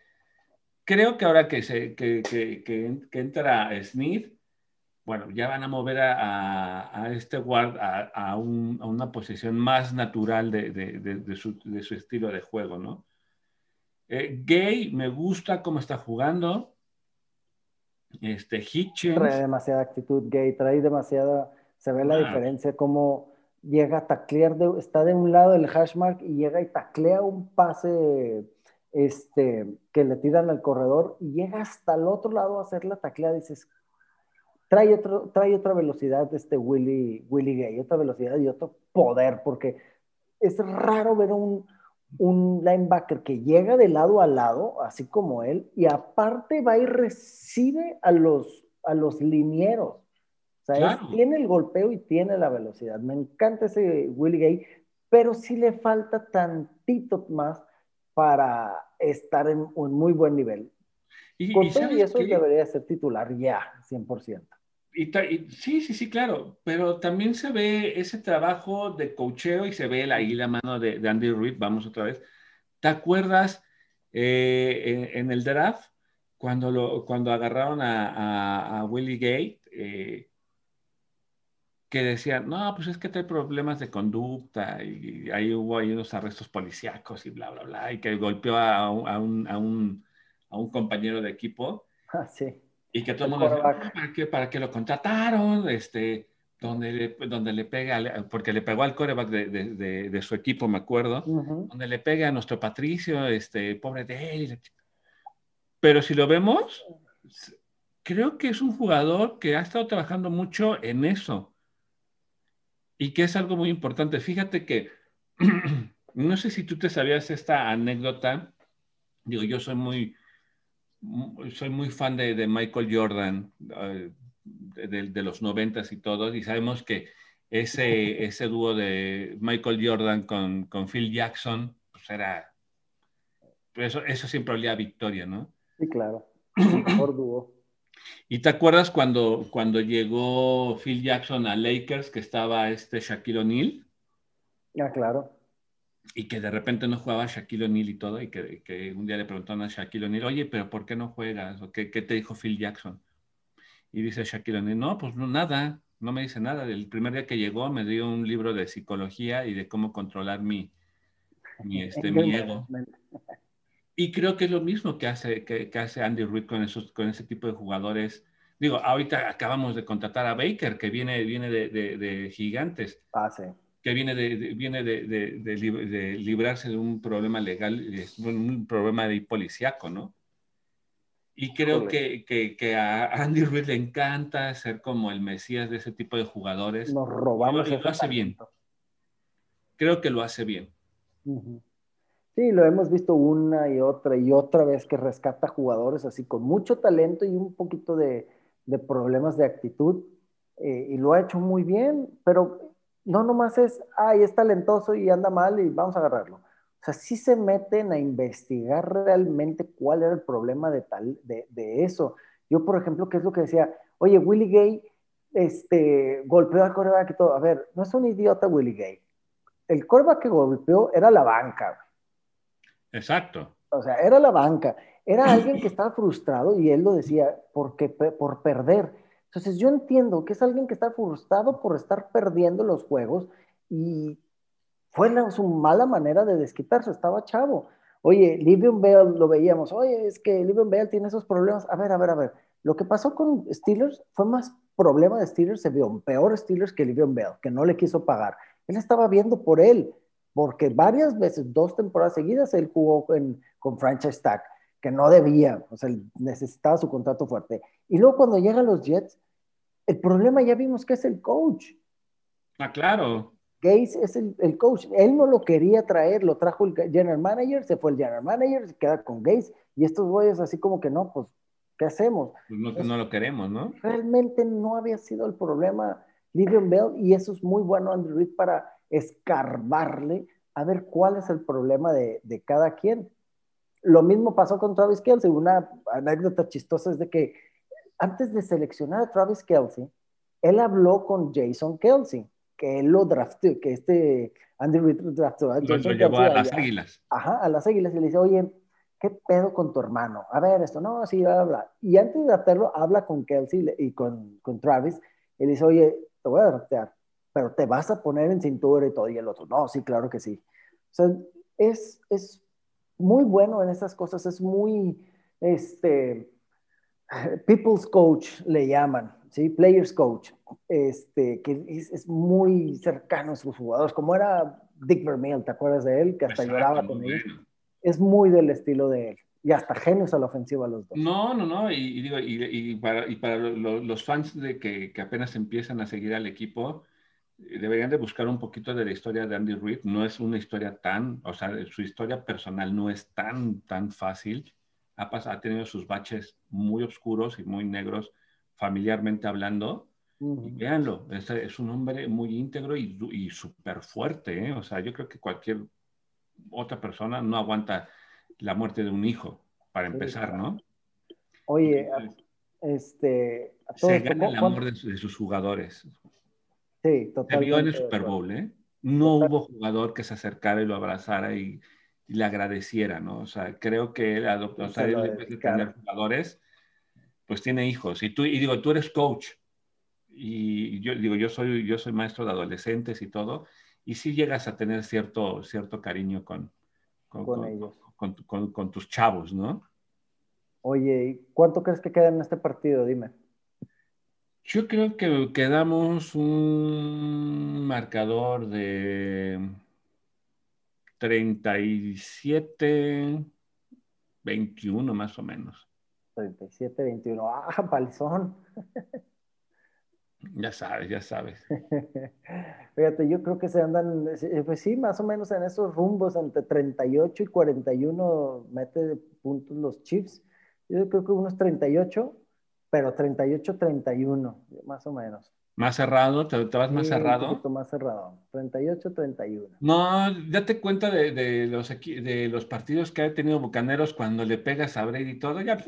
Creo que ahora que, se, que, que, que, entra Smith, bueno, ya van a mover a, a, este guard a, a, un, a, una posición más natural de, de, de, su, de, su, estilo de juego, ¿no? Eh, Gay, me gusta cómo está jugando. Este, Hitchens. Trae demasiada actitud, Gay, trae demasiada. Se ve la ah. diferencia, como llega a taclear, está de un lado el hashmark y llega y taclea un pase este, que le tiran al corredor y llega hasta el otro lado a hacer la taclea, dices, trae, otro, trae otra velocidad este Willy, Willy Gay, otra velocidad y otro poder, porque es raro ver un, un linebacker que llega de lado a lado, así como él, y aparte va y recibe a los, a los linieros. O sea, tiene el golpeo y tiene la velocidad. Me encanta ese Willie Gay, pero sí le falta tantito más para estar en un muy buen nivel. Y, Con y, eso debería ser titular ya, 100%. Sí, sí, sí, claro, pero también se ve ese trabajo de cocheo y se ve ahí la mano de, Andy Reid, vamos otra vez. ¿Te acuerdas eh, en, el draft cuando, lo, cuando agarraron a, a, Willie Gay? Eh, que decían, no, pues es que trae problemas de conducta y, ahí hubo ahí unos arrestos policíacos y bla, bla, bla, y que golpeó a, un, un, compañero de equipo. Ah, sí. Y que todo el mundo decía, ¿para qué, ¿para qué lo contrataron? Este, donde le, donde le pega, porque le pegó al coreback de, de, de, su equipo, me acuerdo, donde le pega a nuestro Patricio, este, pobre de él. Pero si lo vemos, creo que es un jugador que ha estado trabajando mucho en eso y que es algo muy importante. Fíjate que, no sé si tú te sabías esta anécdota, digo, yo soy muy, soy muy fan de, Michael Jordan, eh, de, los noventas y todo, y sabemos que ese, ese dúo de Michael Jordan con, con Phil Jackson, pues era, eso, eso siempre olía a victoria, ¿no? Sí, claro, mejor dúo. ¿Y te acuerdas cuando, cuando llegó Phil Jackson a Lakers, que estaba este Shaquille O'Neal? Ah, claro. Y que de repente no jugaba Shaquille O'Neal y todo, y que, que, un día le preguntaron a Shaquille O'Neal, oye, pero ¿por qué no juegas? ¿O qué, qué, te dijo Phil Jackson? Y dice Shaquille O'Neal, no, pues no, nada, no me dice nada. El primer día que llegó me dio un libro de psicología y de cómo controlar mi, mi, este, mi ego. Y creo que es lo mismo que hace, que, hace Andy Reid con, esos, con ese tipo de jugadores. Digo, ahorita acabamos de contratar a Baker, que viene, viene de, de, Gigantes. Ah, sí. Que viene, de, viene de, librarse de un problema legal, un problema de policíaco, ¿no? Y creo que, que, que, a Andy Reid le encanta ser como el mesías de ese tipo de jugadores. Nos robamos. Y lo, hace bien. Creo que lo hace bien. Sí, lo hemos visto una y otra y otra vez que rescata jugadores así con mucho talento y un poquito de, problemas de actitud. Eh, y lo ha hecho muy bien, pero no nomás es, ay, es talentoso y anda mal y vamos a agarrarlo. O sea, sí se meten a investigar realmente cuál era el problema de, tal, de, eso. Yo, por ejemplo, ¿qué es lo que decía? Oye, Willie Gay este, golpeó al coreback y todo. A ver, no es un idiota Willie Gay. El coreback que golpeó era la banca. Exacto. O sea, era la banca, era alguien que estaba frustrado y él lo decía porque, por perder. Entonces yo entiendo que es alguien que está frustrado por estar perdiendo los juegos y fue su mala manera de desquitarse, estaba chavo. Oye, Livion Bell lo veíamos, oye, es que Livion Bell tiene esos problemas. A ver, a ver, a ver. Lo que pasó con Steelers fue más problema de Steelers, se vio peor Steelers que Livion Bell, que no le quiso pagar. Él estaba viendo por él porque varias veces, dos temporadas seguidas, él jugó con franchise tag, que no debía, o sea, necesitaba su contrato fuerte. Y luego cuando llegan los Jets, el problema ya vimos que es el coach. Ah, claro. Gaze es el, el, coach. Él no lo quería traer, lo trajo el general manager, se fue el general manager, se queda con Gaze, y estos güeyes así como que no, pues, ¿qué hacemos? Pues no, no lo queremos, ¿no? Realmente no había sido el problema Livion Bell, y eso es muy bueno, Andrew Reid, para escarbarle a ver cuál es el problema de, cada quien. Lo mismo pasó con Travis Kelsey. Una anécdota chistosa es de que antes de seleccionar a Travis Kelsey, él habló con Jason Kelsey, que él lo draftó, que este Andy Reid draftó. A lo llevó a las águilas. Ajá, a las águilas y le dice, oye, ¿qué pedo con tu hermano? A ver, esto, no, así, bla, bla. Y antes de draftarlo, habla con Kelsey y con, con Travis y le dice, oye, te voy a draftear pero te vas a poner en cintura y todo, y el otro, no, sí, claro que sí. O sea, es, es muy bueno en esas cosas, es muy, este, people's coach le llaman, ¿sí? Players coach, este, que es, es muy cercano a sus jugadores, como era Dick Vermeil, ¿te acuerdas de él? Que hasta lloraba con él. Es muy del estilo de él. Y hasta genios a la ofensiva los dos. No, no, no. Y, digo, y, y, para, y para los fans de que, que, apenas empiezan a seguir al equipo, deberían de buscar un poquito de la historia de Andy Reid. No es una historia tan, o sea, su historia personal no es tan, tan fácil. Ha, ha tenido sus baches muy oscuros y muy negros, familiarmente hablando. Y véanlo, es, es, un hombre muy íntegro y, y súper fuerte. ¿eh? O sea, yo creo que cualquier otra persona no aguanta la muerte de un hijo, para empezar, ¿no? Oye, este... se gana el amor de sus jugadores. Sí, totalmente. Se vio en el Super Bowl, ¿eh? No hubo jugador que se acercara y lo abrazara y, le agradeciera, ¿no? O sea, creo que él adoptó, o sea, de tener jugadores, pues tiene hijos. Y tú, y digo, tú eres coach. Y yo digo, yo soy, yo soy maestro de adolescentes y todo. Y sí llegas a tener cierto, cierto cariño con, con, con, con, con tus chavos, ¿no? Oye, ¿cuánto crees que queda en este partido? Dime. Yo creo que quedamos un marcador de 37, 21 más o menos. 37, 21. Ah, palizón. Ya sabes, ya sabes. Fíjate, yo creo que se andan, pues sí, más o menos en esos rumbos, entre 38 y 41 mete puntos los Chiefs. Yo creo que unos 38, pero 38-31, más o menos. ¿Más cerrado? ¿Te, vas más cerrado? Un poquito más cerrado. 38-31. No, date cuenta de, los, de los partidos que ha tenido Bucaneros cuando le pegas a Brady y todo, ya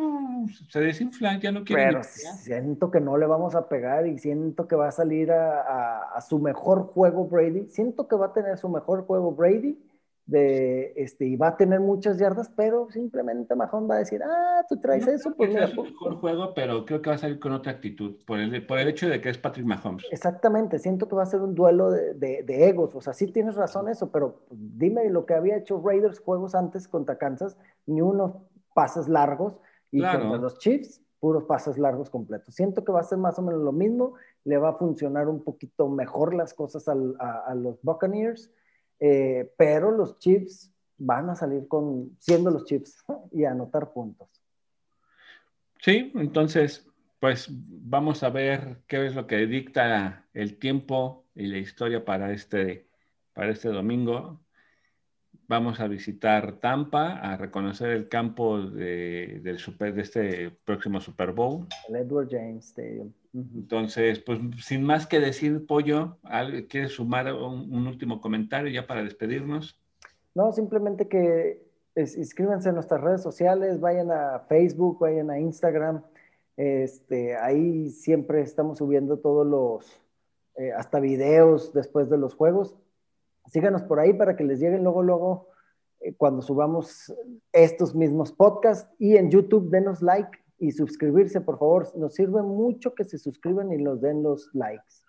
se desinflan, ya no quiere. Pero siento que no le vamos a pegar y siento que va a salir a su mejor juego Brady. Siento que va a tener su mejor juego Brady de, este, y va a tener muchas yardas, pero simplemente Mahon va a decir, ah, tú traes eso, pues mira. Es un mejor juego, pero creo que va a salir con otra actitud, por el, por el hecho de que es Patrick Mahomes. Exactamente, siento que va a ser un duelo de, de, egos, o sea, sí tienes razón eso, pero dime lo que había hecho Raiders juegos antes contra Kansas, ni unos pases largos, y contra los Chiefs, puros pases largos completos. Siento que va a ser más o menos lo mismo, le va a funcionar un poquito mejor las cosas a, a los Buccaneers, eh, pero los chips van a salir con, siendo los chips y anotar puntos. Sí, entonces, pues vamos a ver qué es lo que dicta el tiempo y la historia para este, para este domingo. Vamos a visitar Tampa, a reconocer el campo de, del super, de este próximo Super Bowl. El Edward James Stadium. Entonces, pues sin más que decir, Pollo, ¿quieres sumar un, último comentario ya para despedirnos? No, simplemente que inscríbanse en nuestras redes sociales, vayan a Facebook, vayan a Instagram. Este, ahí siempre estamos subiendo todos los, eh, hasta videos después de los juegos. Síganos por ahí para que les lleguen luego, luego, eh, cuando subamos estos mismos podcasts. Y en YouTube, denos like y suscribirse, por favor. Nos sirve mucho que se suscriban y nos den los likes.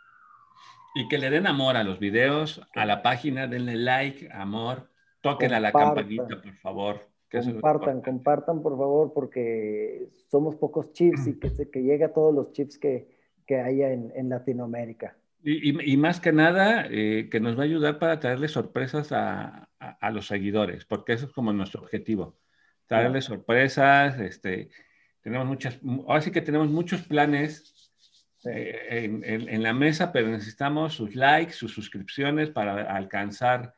Y que le den amor a los videos, a la página, denle like, amor, toquen a la campanita, por favor. compartan, compartan, por favor, porque somos pocos chips y que, se, que llegue a todos los chips que, que haya en, en Latinoamérica. Y, y, más que nada, eh, que nos va a ayudar para traerle sorpresas a, a, los seguidores, porque eso es como nuestro objetivo. Traerles sorpresas, este, tenemos muchas, ahora sí que tenemos muchos planes eh, en, la mesa, pero necesitamos sus likes, sus suscripciones para alcanzar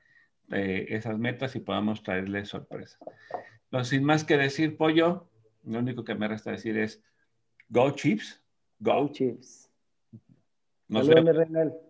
eh, esas metas y podamos traerles sorpresas. Entonces, sin más que decir, Pollo, lo único que me resta decir es, go Chips, go. Chips. Nos vemos.